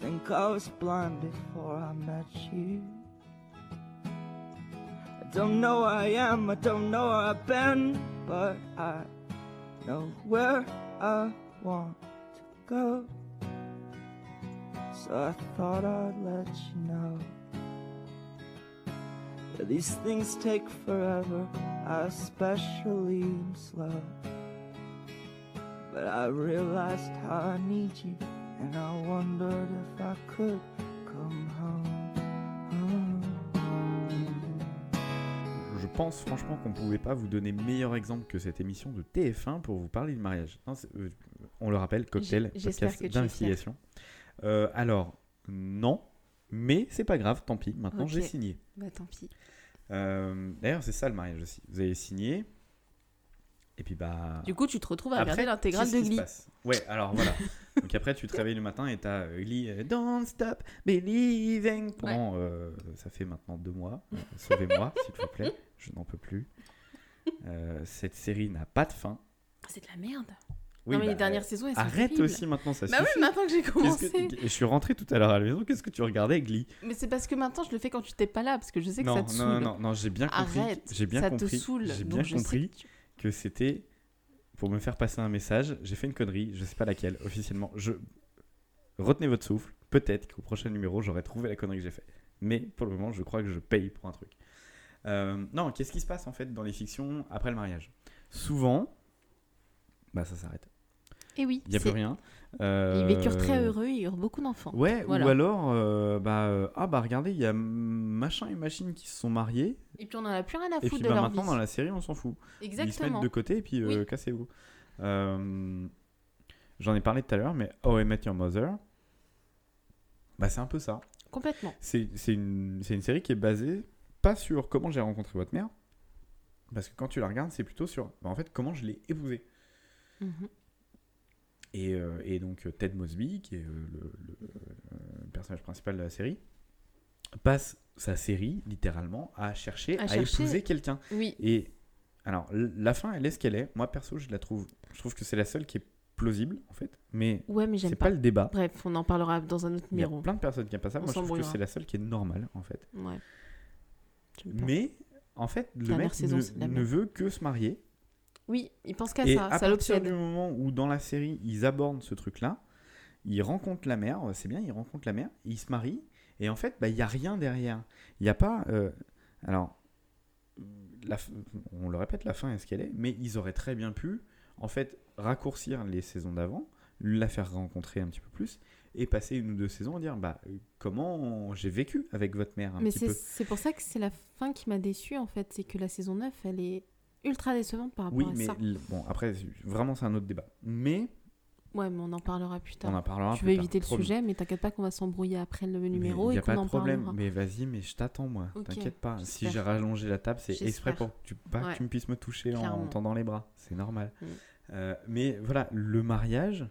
think I was blind before I met you. I don't know where I am, I don't know where I've been, but I know where I want to go. So I thought I'd let you know. That these things take forever, I especially am slow. But I realized how I need you, and I wondered if I could come home. Je pense franchement qu'on pouvait pas vous donner meilleur exemple que cette émission de TF1 pour vous parler du mariage. Non, euh, on le rappelle, cocktail, podcast d'investigation. Euh, alors, non, mais c'est pas grave, tant pis, maintenant j'ai signé. Bah tant pis. Euh, D'ailleurs, c'est ça le mariage aussi. Vous avez signé, et puis bah. Du coup, tu te retrouves à après, regarder l'intégrale de Glee. Ouais, alors voilà. Donc après, tu te réveilles le matin et t'as euh, Glee, euh, Don't Stop Believing. Pendant, euh, ça fait maintenant deux mois. Euh, Sauvez-moi, s'il vous plaît. Je n'en peux plus. Euh, cette série n'a pas de fin. C'est de la merde. Oui, non, mais bah, les dernières saisons, elles sont Arrête aussi maintenant, ça Bah suffit. oui, maintenant que j'ai commencé. que- et Je suis rentré tout à l'heure à la maison. Qu'est-ce que tu regardais, Glee? Mais c'est parce que maintenant, je le fais quand tu t'es pas là, parce que je sais que Non, ça te non, saoule. non, non, j'ai bien compris. Arrête, J'ai bien ça compris. te saoule. J'ai bien compris que c'était pour me faire passer un message. J'ai fait une connerie, je sais pas laquelle officiellement. Je retenez votre souffle. Peut-être qu'au prochain numéro j'aurai trouvé la connerie que j'ai fait. Mais pour le moment, je crois que je paye pour un truc. Euh, non, qu'est-ce qui se passe en fait dans les fictions après le mariage? Souvent, bah ça s'arrête. Et oui, Il y a plus rien. ils Euh, vécurent très heureux, ils eurent beaucoup d'enfants. Ouais, Voilà. ou alors, euh, bah, euh, ah bah regardez, il y a machin et machine qui se sont mariés, Et puis on en a plus rien à et foutre puis de bah, leur maintenant vie. dans la série on s'en fout. Ils se mettent Exactement. de côté et puis euh, Oui. cassez-vous. Euh, J'en ai parlé tout à l'heure, mais Oh I Met Your Mother, bah, c'est un peu ça. Complètement. C'est une, série qui est basée pas sur comment j'ai rencontré votre mère, parce que quand tu la regardes, c'est plutôt sur bah, en fait comment je l'ai épousée. Mhm. Et, euh, et donc euh, Ted Mosby, qui est euh, le, le, personnage principal de la série, passe sa série littéralement à chercher À à, chercher- épouser quelqu'un. Oui, Et alors, la fin, elle est ce qu'elle est. Moi, perso, je la trouve. Je trouve que c'est la seule qui est plausible, en fait. Mais ouais, mais c'est pas. pas. le débat. Bref, on en parlera dans un autre Il y a numéro. plein de personnes qui n'aiment pas ça. On Moi, je trouve que c'est la seule qui est normale, en fait. Ouais. Mais, en fait, le mec saison, ne, veut que se marier. Oui, il pense qu'à Et ça, à ça partir du moment où, dans la série, ils abordent ce truc-là, ils rencontrent la mère. C'est bien, ils rencontrent la mère. Ils se marient. Et en fait, bah, il n'y a rien derrière. Il n'y a pas. euh, alors, la on le répète, la fin est ce qu'elle est, mais ils auraient très bien pu, en fait, raccourcir les saisons d'avant, la faire rencontrer un petit peu plus, et passer une ou deux saisons à dire, bah, euh, comment j'ai vécu avec votre mère un Mais petit c'est pour ça que c'est la fin qui m'a déçue en fait. C'est que la saison 9, elle est ultra décevante par rapport Oui, à mais ça. l- bon, après, vraiment, c'est un autre débat. Mais Ouais, mais on en parlera plus tard. on en parlera vais tard, éviter le promis. sujet, mais t'inquiète pas qu'on va s'embrouiller après le Mais numéro y et a pas qu'on de en problème. parlera. Mais vas-y, mais je t'attends, moi. Ok, T'inquiète pas. Si j'ai rallongé la table, c'est exprès pour que tu, pas Ouais. que tu me puisses me toucher en tendant les bras. C'est normal. Mm. Euh, mais voilà, le mariage,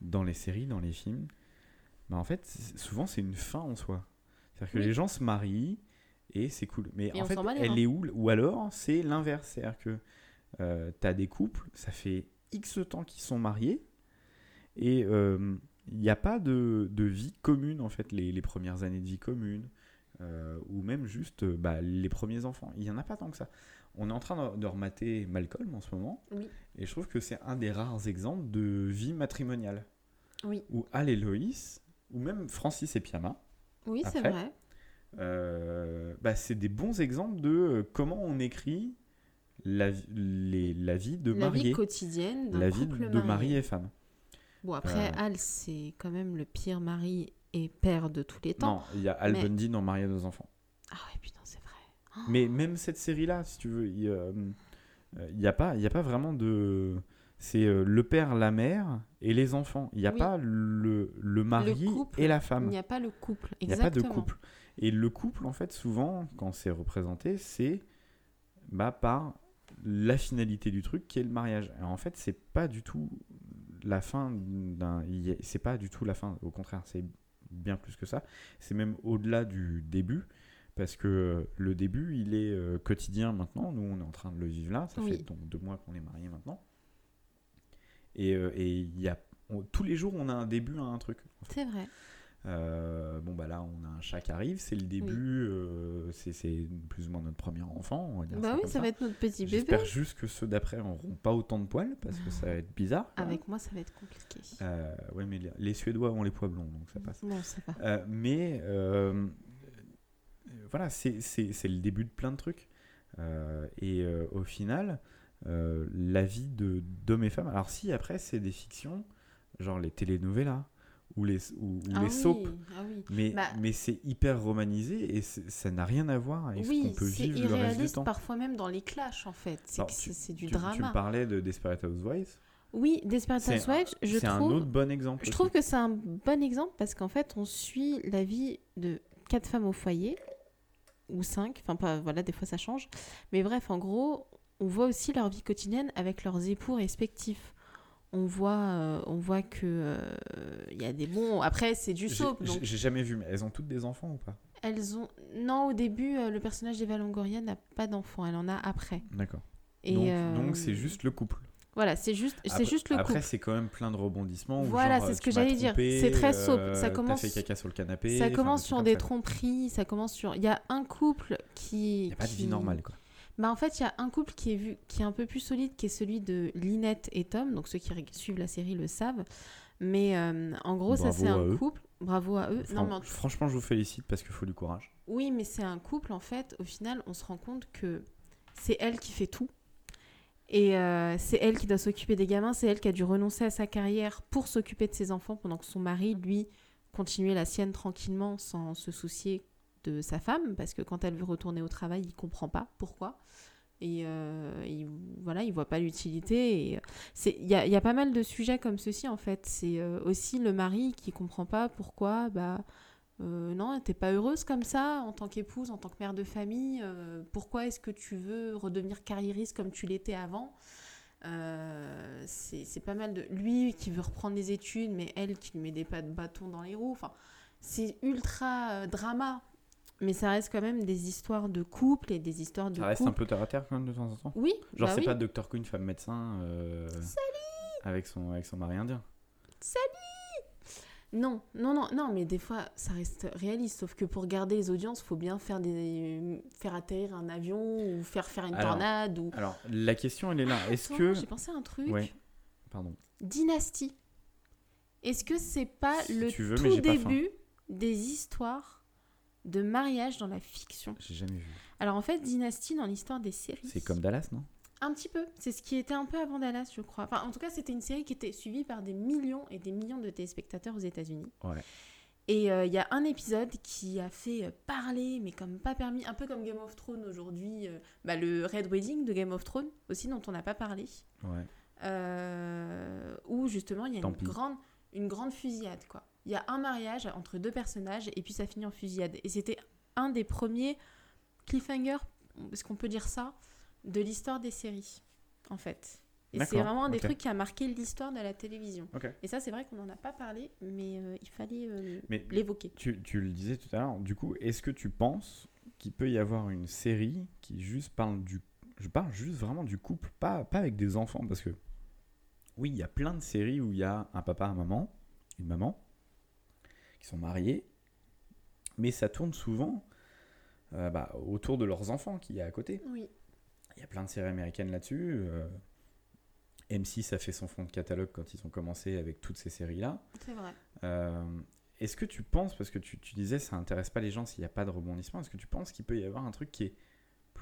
dans les séries, dans les films, bah en fait, souvent, c'est une fin en soi. C'est-à-dire que Oui. les gens se marient et c'est cool. Mais Et en fait, elle est où Ou alors, c'est l'inverse. C'est-à-dire que euh, t'as des couples, ça fait X temps qu'ils sont mariés et euh, il n'y a pas de, de vie commune, en fait, les, les premières années de vie commune. euh, ou même juste euh, bah, les premiers enfants. Il n'y en a pas tant que ça. On est en train de, de remater Malcolm en ce moment. Oui. Et je trouve que c'est un des rares exemples de vie matrimoniale. Oui. Où Al et Loïs, ou même Francis et Piama, Oui, c'est vrai. Euh, bah, c'est des bons exemples de euh, comment on écrit la, les- la vie de La vie marié, quotidienne d'un la vie couple de marié. mari et femme. Bon, après, Euh. Al, c'est quand même le pire mari et père de tous les temps. Non, il y a Al mais- Bundy dans Marié à deux enfants. Ah ouais, putain, c'est vrai. Oh. Mais même cette série-là, si tu veux, il n'y a, pas- il y a pas vraiment de. C'est euh, le père, la mère et les enfants. Il n'y a Oui. pas le, le mari et la Il femme. n'y a pas le couple. Il n'y a Exactement. pas de couple. Et le couple, en fait, souvent, quand c'est représenté, c'est bah, par la finalité du truc qui est le mariage. En fait, c'est pas du tout la fin d'un. C'est pas du tout la fin. Au contraire, c'est bien plus que ça. C'est même au-delà du début. Parce que euh, le début, il est euh, quotidien maintenant. Nous, on est en train de le vivre là. Ça Oui. fait donc deux mois qu'on est mariés maintenant. Et, euh, et y a, on- tous les jours, on a un début à un truc. C'est vrai. Euh, bon, bah là, on a un chat qui arrive, c'est le début, euh, c'est- plus ou moins notre premier enfant, on va dire Bah oui, comme ça va être notre petit bébé. J'espère juste que ceux d'après n'auront pas autant de poils, parce que ça va être bizarre. Avec moi, ça va être compliqué. Euh, ouais, mais les, les Suédois ont les poils blonds, donc ça passe. Bon, ça va. Mais voilà, c'est le début de plein de trucs. Et au final, la vie de d'hommes et femmes. Alors, si après, c'est des fictions, genre les telenovelas ou les, ou, ou Ah les oui, soaps. ah oui. Mais, Bah- mais c'est hyper romanisé et ça n'a rien à voir avec ce Oui, qu'on peut vivre le reste du temps. parfois même dans les clashs en fait. C'est tu- du tu, tu drama. me parlais de Desperate Housewives. Oui, Desperate Housewives, je C'est un trouve, autre bon exemple. je aussi. trouve que c'est un bon exemple parce qu'en fait, on suit la vie de quatre femmes au foyer ou cinq. Enfin, pas, voilà, des fois ça change. Mais bref, en gros, on voit aussi leur vie quotidienne avec leurs époux respectifs. On voit, euh, on voit que euh, il y a des bons. Après, c'est du soap, j'ai- donc jamais vu, mais elles ont toutes des enfants ou pas? Elles ont. Non, au début, euh, le personnage d'Eva Longoria n'a pas d'enfant. Elle en a après. D'accord. Et Donc c'est juste le couple. Voilà, c'est juste, c'est juste le Après, c'est quand même plein de rebondissements. Voilà, c'est ce que j'allais dire. C'est très soap. Ça commence- fait caca sur le canapé. Ça commence sur des tromperies, ça commence sur. Il y a un couple qui. Il n'y a pas de vie normale, quoi. Bah en fait, il y a un couple qui est vu, qui est un peu plus solide, qui est celui de Linette et Tom. Donc ceux qui suivent la série le savent. Mais euh, en gros, ça c'est un eux. couple. Bravo à eux. Fran- Non, mais en- Franchement, je vous félicite parce qu'il faut du courage. Oui, mais c'est un couple, en fait, au final, on se rend compte que c'est elle qui fait tout. Et euh, c'est elle qui doit s'occuper des gamins, c'est elle qui a dû renoncer à sa carrière pour s'occuper de ses enfants pendant que son mari, lui, continuait la sienne tranquillement sans se soucier sa femme, parce que quand elle veut retourner au travail, il comprend pas pourquoi. Et euh, il, voilà, il voit pas l'utilité. Euh, il y a, y a pas mal de sujets comme ceci, en fait. C'est euh, aussi le mari qui comprend pas pourquoi, bah, non, t'es pas heureuse comme ça en tant qu'épouse, en tant que mère de famille. pourquoi est-ce que tu veux redevenir carriériste comme tu l'étais avant? C'est pas mal de lui qui veut reprendre les études, mais elle qui lui met des pas de bâton dans les roues. Enfin, c'est ultra drama, mais ça reste quand même des histoires de couple et des histoires de Ça reste un peu terre à terre quand même de temps en temps. Oui, Genre, bah c'est oui. pas Dr. Queen, femme médecin. euh, avec son, avec son mari indien. Non, non, non, non, mais des fois, ça reste réaliste. Sauf que pour garder les audiences, faut bien faire, des... faire atterrir un avion ou faire faire une Alors, tornade. Ou... Alors, la question, elle est là. Est-ce que. J'ai pensé à un truc. Ouais. Pardon. Dynastie. Est-ce que c'est pas Si le veux, tout pas début des histoires de mariage dans la fiction J'ai jamais vu. Alors en fait, Dynastie, dans l'histoire des séries... C'est comme Dallas, non? Un petit peu. C'est ce qui était un peu avant Dallas, je crois. Enfin, en tout cas, c'était une série qui était suivie par des millions et des millions de téléspectateurs aux États-Unis. Ouais. Et euh, il y a un épisode qui a fait euh, parler, mais comme pas permis, un peu comme Game of Thrones aujourd'hui, euh, bah, le Red Wedding de Game of Thrones, aussi dont on n'a pas parlé, Ouais. euh, où justement il y a Tant une pis. grande, une grande fusillade. quoi. Il y a un mariage entre deux personnages et puis ça finit en fusillade. Et c'était un des premiers cliffhangers, est-ce qu'on peut dire ça, de l'histoire des séries, en fait. Et c'est vraiment un des trucs qui a marqué l'histoire de la télévision. Et ça, c'est vrai qu'on n'en a pas parlé, mais euh, il fallait euh, l'évoquer. tu, tu le disais tout à l'heure, du coup, est-ce que tu penses qu'il peut y avoir une série qui juste parle du. Je parle juste vraiment du couple, pas, pas avec des enfants, parce que. Oui, il y a plein de séries où il y a un papa, un maman, une maman, qui sont mariés, mais ça tourne souvent euh, bah, autour de leurs enfants qu'il y a à côté. Oui. Il y a plein de séries américaines là-dessus. euh, M6 a fait son fond de catalogue quand ils ont commencé avec toutes ces séries-là. C'est vrai. Euh, est-ce que tu penses, parce que tu, tu disais ça intéresse pas les gens s'il n'y a pas de rebondissement, est-ce que tu penses qu'il peut y avoir un truc qui est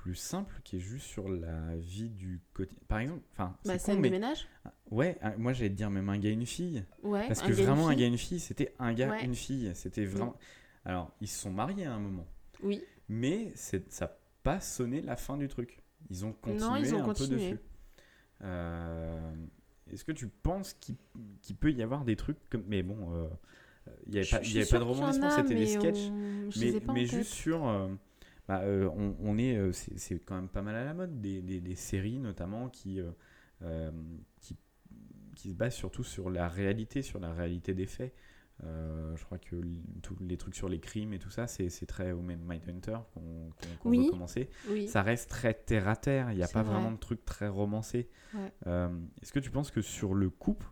plus simple, qui est juste sur la vie du quotidien Par exemple, enfin, Bah, c'est mais ménage? Ouais, un- moi j'allais te dire même un gars, une fille. Ouais. Parce que vraiment, un gars, une fille, c'était un gars, Ouais. une fille. C'était vraiment. Alors, ils se sont mariés à un moment, Oui. mais c'est- ça n'a pas sonné la fin du truc. Ils ont continué Non, ils ont un continué. peu dessus. Euh, Est-ce que tu penses qu'il peut y avoir des trucs comme. Mais bon, euh, il n'y avait, pas, y avait pas de a, c'était des sketchs. on- Mais, tête. juste sur. euh, bah, euh, on, on est, euh, c'est quand même pas mal à la mode, des, des- des séries notamment qui, euh, qui, qui se basent surtout sur la réalité, sur la réalité des faits. Je crois que tous les trucs sur les crimes et tout ça, c'est très Women Mindhunter qu'on qu'on qu'on Oui. veut commencer. Oui. Ça reste très terre à terre, il n'y a pas vrai. vraiment de trucs très. Ouais. Euh, Est-ce que tu penses que sur le couple,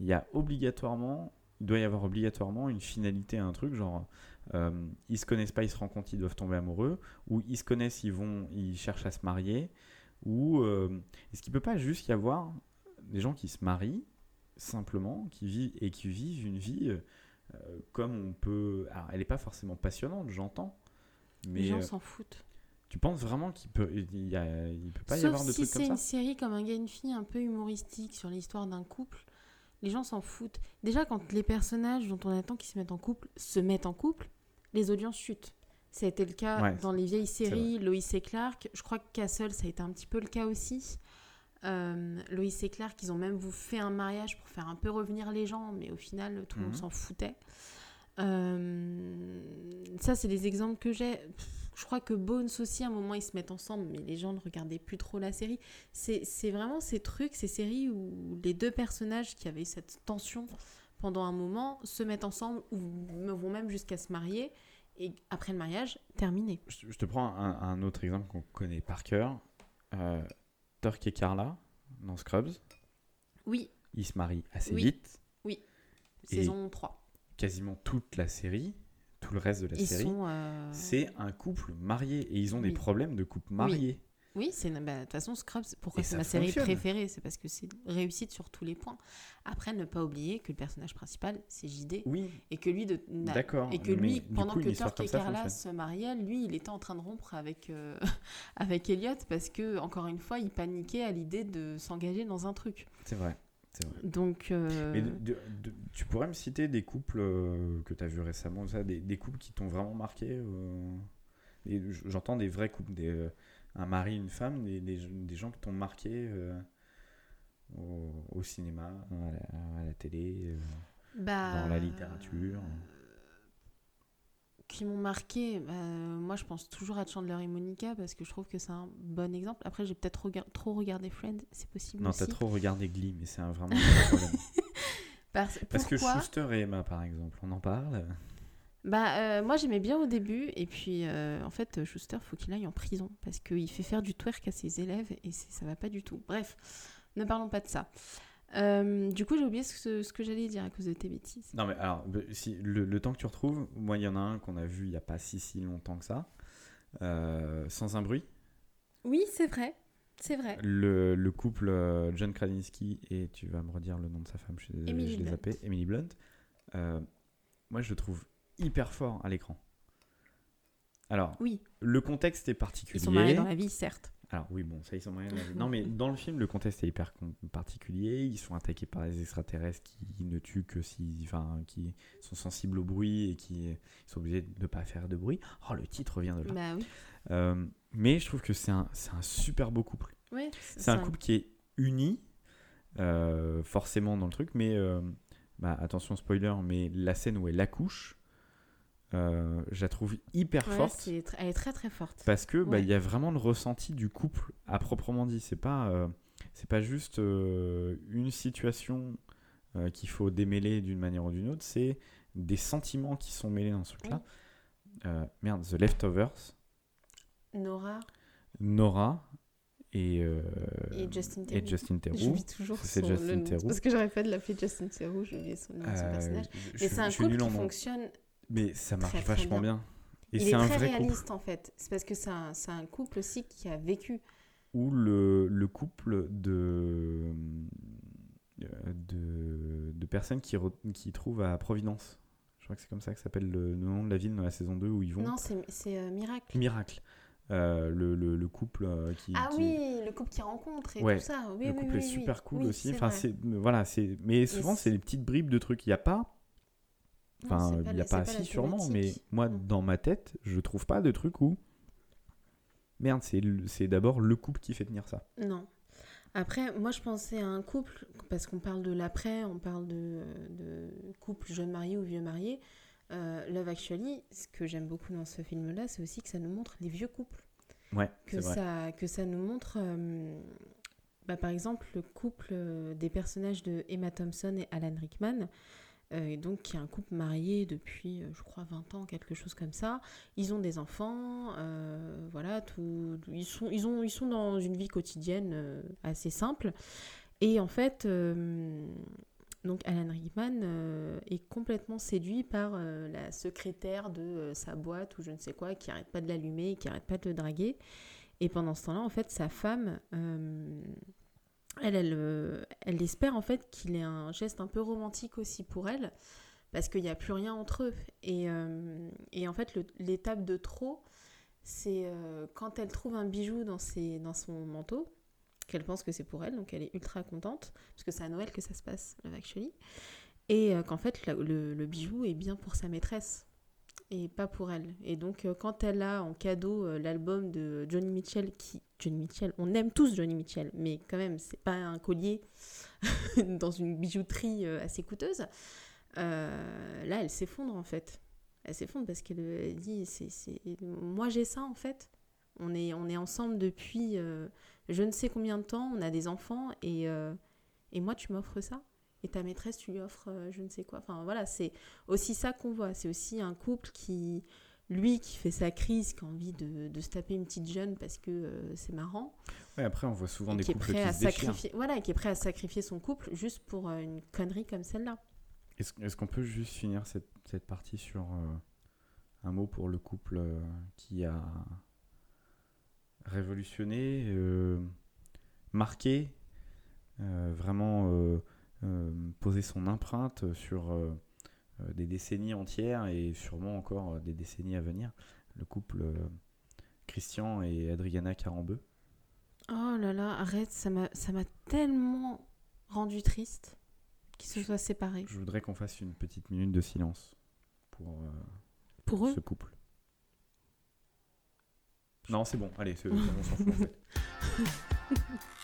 il y a obligatoirement il doit y avoir obligatoirement une finalité à un truc, genre euh, ils se connaissent pas, ils se rencontrent, ils doivent tomber amoureux, ou ils se connaissent, ils vont, ils cherchent à se marier, ou euh, est-ce qu'il peut pas juste y avoir des gens qui se marient simplement, qui vivent et qui vivent une vie euh, comme on peut. Alors, elle n'est pas forcément passionnante, j'entends, mais Les gens euh, s'en foutent. tu penses vraiment qu'il peut, il, y a- il peut pas y avoir de si trucs c'est comme une ça série comme un gars et une fille un peu humoristique sur l'histoire d'un couple, les gens s'en foutent. Déjà, quand les personnages dont on attend qu'ils se mettent en couple se mettent en couple, les audiences chutent. Ça a été le cas Ouais, dans les vieilles séries Lois et Clark. Je crois que Castle, ça a été un petit peu le cas aussi. Euh, Lois et Clark, ils ont même vous fait un mariage pour faire un peu revenir les gens, mais au final, tout le monde Mhm. s'en foutait. Euh, ça, c'est les exemples que j'ai. Je crois que Bones aussi, à un moment, ils se mettent ensemble, mais les gens ne regardaient plus trop la série. C'est vraiment ces trucs, ces séries où les deux personnages qui avaient cette tension pendant un moment se mettent ensemble ou vont même jusqu'à se marier. Et après le mariage, terminé. je, je te prends un, un autre exemple qu'on connaît par cœur. Euh, Turk et Carla, dans Scrubs, Oui, ils se marient assez Oui. vite. Et- saison 3. Quasiment toute la série, tout le reste de la Ils série, euh, c'est un couple marié. Et ils ont des Oui. problèmes de couple marié. Oui, c'est bah, de toute façon Scrubs. Pourquoi c'est ma série préférée C'est parce que c'est réussite sur tous les points. Après, ne pas oublier que le personnage principal, c'est JD, Oui, et que lui, de, n'a- d'accord. et que lui, pendant coup, que Turk et Carla se mariaient, lui, il était en train de rompre avec euh, avec Elliot parce que encore une fois, il paniquait à l'idée de s'engager dans un truc. C'est vrai. Vrai. Donc, euh, Mais de- de- de- tu pourrais me citer des couples euh, que tu as vus récemment, ça, des, des couples qui t'ont vraiment marqué euh, J'entends des vrais couples, des, un mari, une femme, des, des, des gens qui t'ont marqué euh, au, au cinéma, à la, à la télé, euh, bah, dans la littérature. qui m'ont marqué. bah, moi, je pense toujours à Chandler et Monica parce que je trouve que c'est un bon exemple. Après, j'ai peut-être rega- trop regardé Friends, c'est possible Non, t'as trop regardé Glee, mais c'est un vraiment un problème. Parce, Parce que Schuster et Emma, par exemple, on en parle Bah, euh, moi j'aimais bien au début, et puis euh, en fait, Schuster, faut qu'il aille en prison parce qu'il fait faire du twerk à ses élèves et c'est- ça va pas du tout. Bref, ne parlons pas de ça. Euh, du coup, j'ai oublié ce que, ce que j'allais dire à cause de tes bêtises. Non, mais alors, si, le, le temps que tu retrouves, moi, il y en a un qu'on a vu il n'y a pas si si longtemps que ça, euh, Sans un bruit. Oui, c'est vrai, c'est vrai. Le, le couple John Krasinski et tu vas me redire le nom de sa femme, je suis désolé, Emily je zappé, Emily Blunt. Euh, moi, je le trouve hyper fort à l'écran. Alors, Oui, le contexte est ils particulier. sont mariés dans la vie, certes. Alors oui, bon, ça ils sont mariés. dans la vie. Non, mais dans le film, le contexte est hyper particulier. Ils sont attaqués par des extraterrestres qui ne tuent que si, enfin, qui sont sensibles au bruit et qui sont obligés de ne pas faire de bruit. Oh, le titre vient de là. Bah oui. Euh, mais je trouve que c'est un, un super beau couple. Ouais, C'est un couple qui est uni, euh, forcément dans le truc, mais euh, bah, attention spoiler, mais la scène où elle accouche, euh, je la trouve hyper Ouais, forte. elle est très très forte. Parce que bah, Ouais. il y a vraiment le ressenti du couple à proprement dit. C'est pas, euh, c'est pas juste euh, une situation qu'il faut démêler d'une manière ou d'une autre. C'est des sentiments qui sont mêlés dans ce truc-là. Merde, The Leftovers, Nora Nora et, et Justin et Theroux. Justin Theroux. J'oublie toujours son- Justin le. Parce que j'arrête pas de l'appeler Justin Theroux, j'ai oublié son nom son personnage. je- je Mais c'est un je couple qui fonctionne Mais ça marche très, très vachement bien. bien. Et il c'est est un très vrai couple réaliste en fait. C'est parce que c'est un, couple aussi qui a vécu. où le, le couple de, euh, de, de personnes qui, re- qui trouvent à Providence. Je crois que c'est comme ça que s'appelle le, nom de la ville dans la saison 2 où ils vont. Non, c'est euh, Miracle. Miracle. Euh, le, le, le couple euh, qui. Ah qui- oui, le couple qui rencontre et Ouais, tout ça. Oui, le oui, couple oui, est super cool aussi. Enfin, voilà, mais souvent c'est- des petites bribes de trucs. Il n'y a pas, enfin, il n'y a pas si sûrement, mais moi Non. dans ma tête, je trouve pas de truc où merde, c'est d'abord le couple qui fait tenir ça. Non. Après, moi, je pensais à un couple, parce qu'on parle de l'après, on parle de, de couple jeune marié ou vieux marié. Euh, Love Actually, ce que j'aime beaucoup dans ce film-là, c'est aussi que ça nous montre les vieux couples. Ouais, que vrai. ça, que ça nous montre, euh, bah, par exemple, le couple euh, des personnages de Emma Thompson et Alan Rickman, et donc qui est un couple marié depuis, euh, je crois, 20 ans, quelque chose comme ça. Ils ont des enfants, euh, voilà, tout, ils, sont, ils, ont, ils sont dans une vie quotidienne euh, assez simple. Et en fait, euh, donc Alan Rickman euh, est complètement séduit par euh, la secrétaire de euh, sa boîte ou je ne sais quoi, qui arrête pas de l'allumer, qui arrête pas de le draguer. Et pendant ce temps-là, en fait, sa femme, euh, elle, elle, euh, elle espère en fait qu'il ait un geste un peu romantique aussi pour elle, parce qu'il n'y a plus rien entre eux. Et, euh, et en fait, l'étape de trop, c'est euh, quand elle trouve un bijou dans, ses, dans son manteau, qu'elle pense que c'est pour elle, donc elle est ultra contente, parce que c'est à Noël que ça se passe, Love Actually, et qu'en fait, le, bijou est bien pour sa maîtresse, et pas pour elle. Et donc, quand elle a en cadeau l'album de Johnny Mitchell, qui... Johnny Mitchell, on aime tous Johnny Mitchell, mais quand même, c'est pas un collier dans une bijouterie euh, assez coûteuse. Euh, là, elle s'effondre en fait. Elle s'effondre parce qu'elle dit c'est, c'est- Moi j'ai ça en fait. On est, on est ensemble depuis euh, je ne sais combien de temps, on a des enfants et, et moi tu m'offres ça. Et ta maîtresse, tu lui offres je ne sais quoi. Enfin voilà, c'est aussi ça qu'on voit. C'est aussi un couple qui, lui, qui fait sa crise, qui a envie de, de se taper une petite jeune parce que euh, c'est marrant. Ouais, après, on voit souvent des qui est couples prêt qui à se déchirent. sacrifier, voilà, qui est prêt à sacrifier son couple juste pour euh, une connerie comme celle-là. Est-ce qu'on peut juste finir cette, cette partie sur euh, un mot pour le couple qui a révolutionné, marqué, vraiment posé son empreinte sur des décennies entières et sûrement encore euh, des décennies à venir, le couple euh, Christian et Adriana Carambeu. Oh là là, arrête, ça m'a tellement rendu triste qu'ils se soient séparés. Je voudrais qu'on fasse une petite minute de silence pour euh, Pour eux ce couple. Non, c'est bon, allez, c'est- on s'en fout en fait.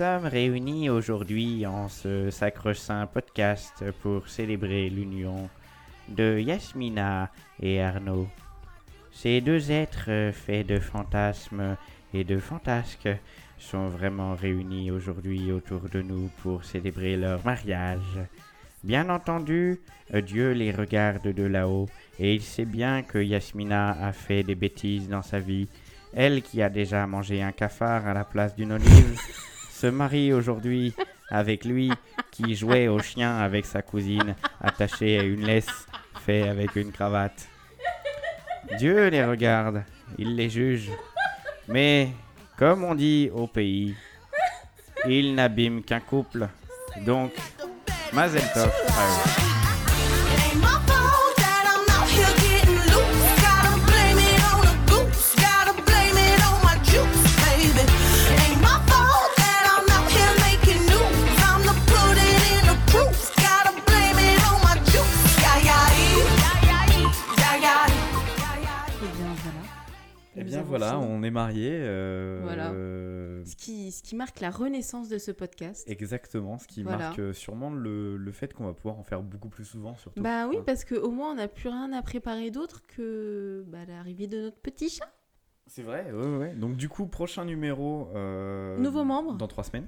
sommes réunis aujourd'hui en ce sacre-saint podcast pour célébrer l'union de Yasmina et Arnaud. Ces deux êtres faits de fantasmes et de fantasques sont vraiment réunis aujourd'hui autour de nous pour célébrer leur mariage. Bien entendu, Dieu les regarde de là-haut et il sait bien que Yasmina a fait des bêtises dans sa vie. Elle qui a déjà mangé un cafard à la place d'une olive se marie aujourd'hui avec lui qui jouait au chien avec sa cousine attachée à une laisse fait avec une cravate. Dieu les regarde, il les juge. Mais, comme on dit au pays, il n'abîme qu'un couple. Donc, Mazel Tov. Est mariés. euh, Voilà. euh, Ce qui, ce qui marque la renaissance de ce podcast. Exactement, ce qui Voilà. marque euh, sûrement le, le fait qu'on va pouvoir en faire beaucoup plus souvent surtout. Bah oui, Hein. parce qu'au moins on n'a plus rien à préparer d'autre que bah, l'arrivée de notre petit chat. C'est vrai, ouais, ouais. Donc du coup, prochain numéro... euh, Nouveau membre. Dans trois semaines.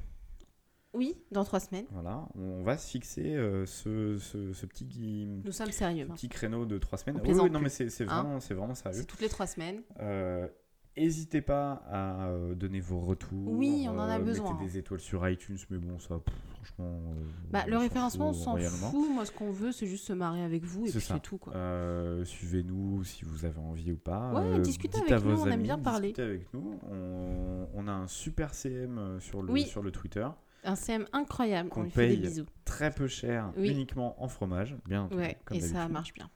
Oui, dans trois semaines. Voilà, on va se fixer euh, ce, ce, ce petit, Nous sommes sérieux. ce petit créneau de trois semaines. Oui, non mais c'est Hein vraiment, c'est vraiment sérieux. C'est toutes les trois semaines. Euh, N'hésitez pas à euh, donner vos retours. Oui, on en a euh, besoin. Mettez des étoiles sur iTunes, mais bon, ça, pff, franchement. euh, Bah, le référencement, on s'en fout. Moi, ce qu'on veut, c'est juste se marier avec vous et C'est puis ça. c'est tout. Quoi. Euh, Suivez-nous si vous avez envie ou pas. Ouais, discutez avec nous, on aime bien parler. Discutez avec nous. On, on a un super CM sur le, Oui. sur le Twitter. Un CM incroyable Qu'on fait des paye. bisous. très peu cher, Oui. uniquement en fromage, bien entendu, Ouais, comme et ça marche bien.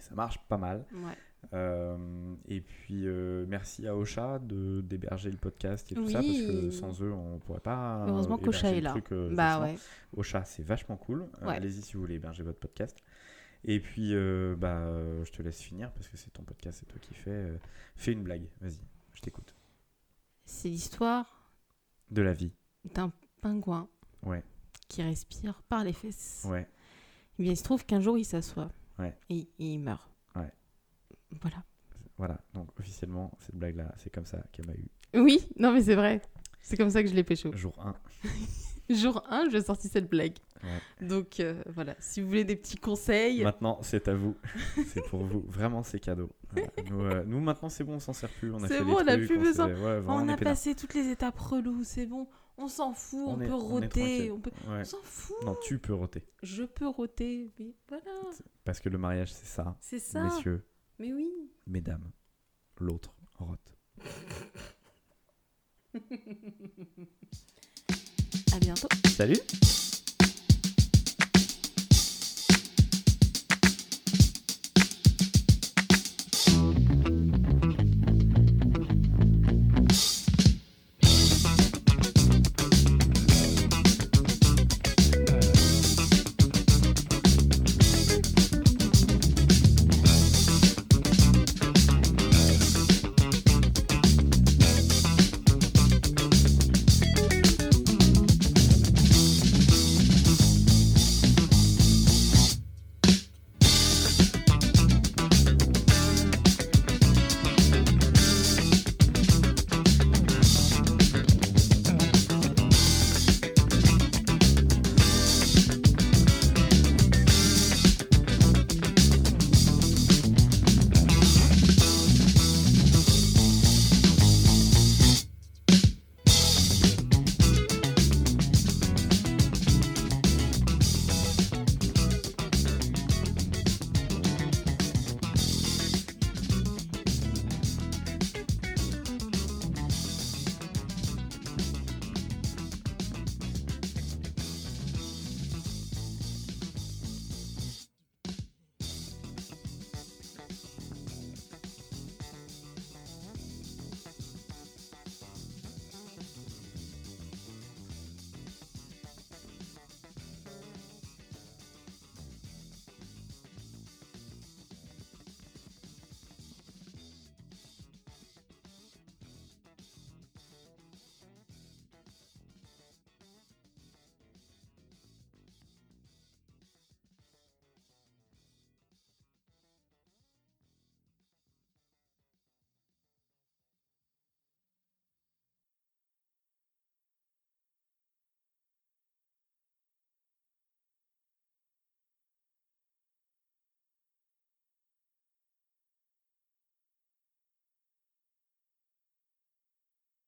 Ça marche pas mal. Ouais. Euh, et puis euh, merci à Ocha de d'héberger le podcast et tout Oui. ça parce que sans eux on pourrait pas. Heureusement qu'Ocha est là. truc, euh, Bah ouais. Ocha c'est vachement cool. Ouais. Allez-y si vous voulez héberger votre podcast. Et puis euh, bah euh, je te laisse finir parce que c'est ton podcast, c'est toi qui fais. euh, fais une blague, vas-y, je t'écoute. C'est l'histoire De la vie, d'un pingouin ouais, qui respire par les fesses. ouais. Eh bien, il se trouve qu'un jour, il s'assoit. Ouais. Et, et il meurt. Voilà. Voilà, donc officiellement cette blague là, c'est comme ça qu'elle m'a eu. Oui, non, mais c'est vrai. C'est comme ça que je l'ai pécho. Jour 1. Jour 1, j'ai sorti cette blague. Ouais. Donc euh, voilà, si vous voulez des petits conseils, Maintenant, c'est à vous. c'est pour vous. Vraiment, c'est cadeau. Voilà. Nous, euh, nous, maintenant, c'est bon, on s'en sert plus. C'est bon, on n'a plus besoin. s'est- ouais, vraiment, on a passé toutes les étapes reloues, c'est bon. On s'en fout, on, On est- peut on tranquille. on, peut... Ouais. s'en fout. Non, tu peux roter. Je peux roter, oui, voilà, Parce que le mariage, c'est ça. c'est ça. Messieurs, Mais oui. mesdames, l'autre rote. À bientôt. Salut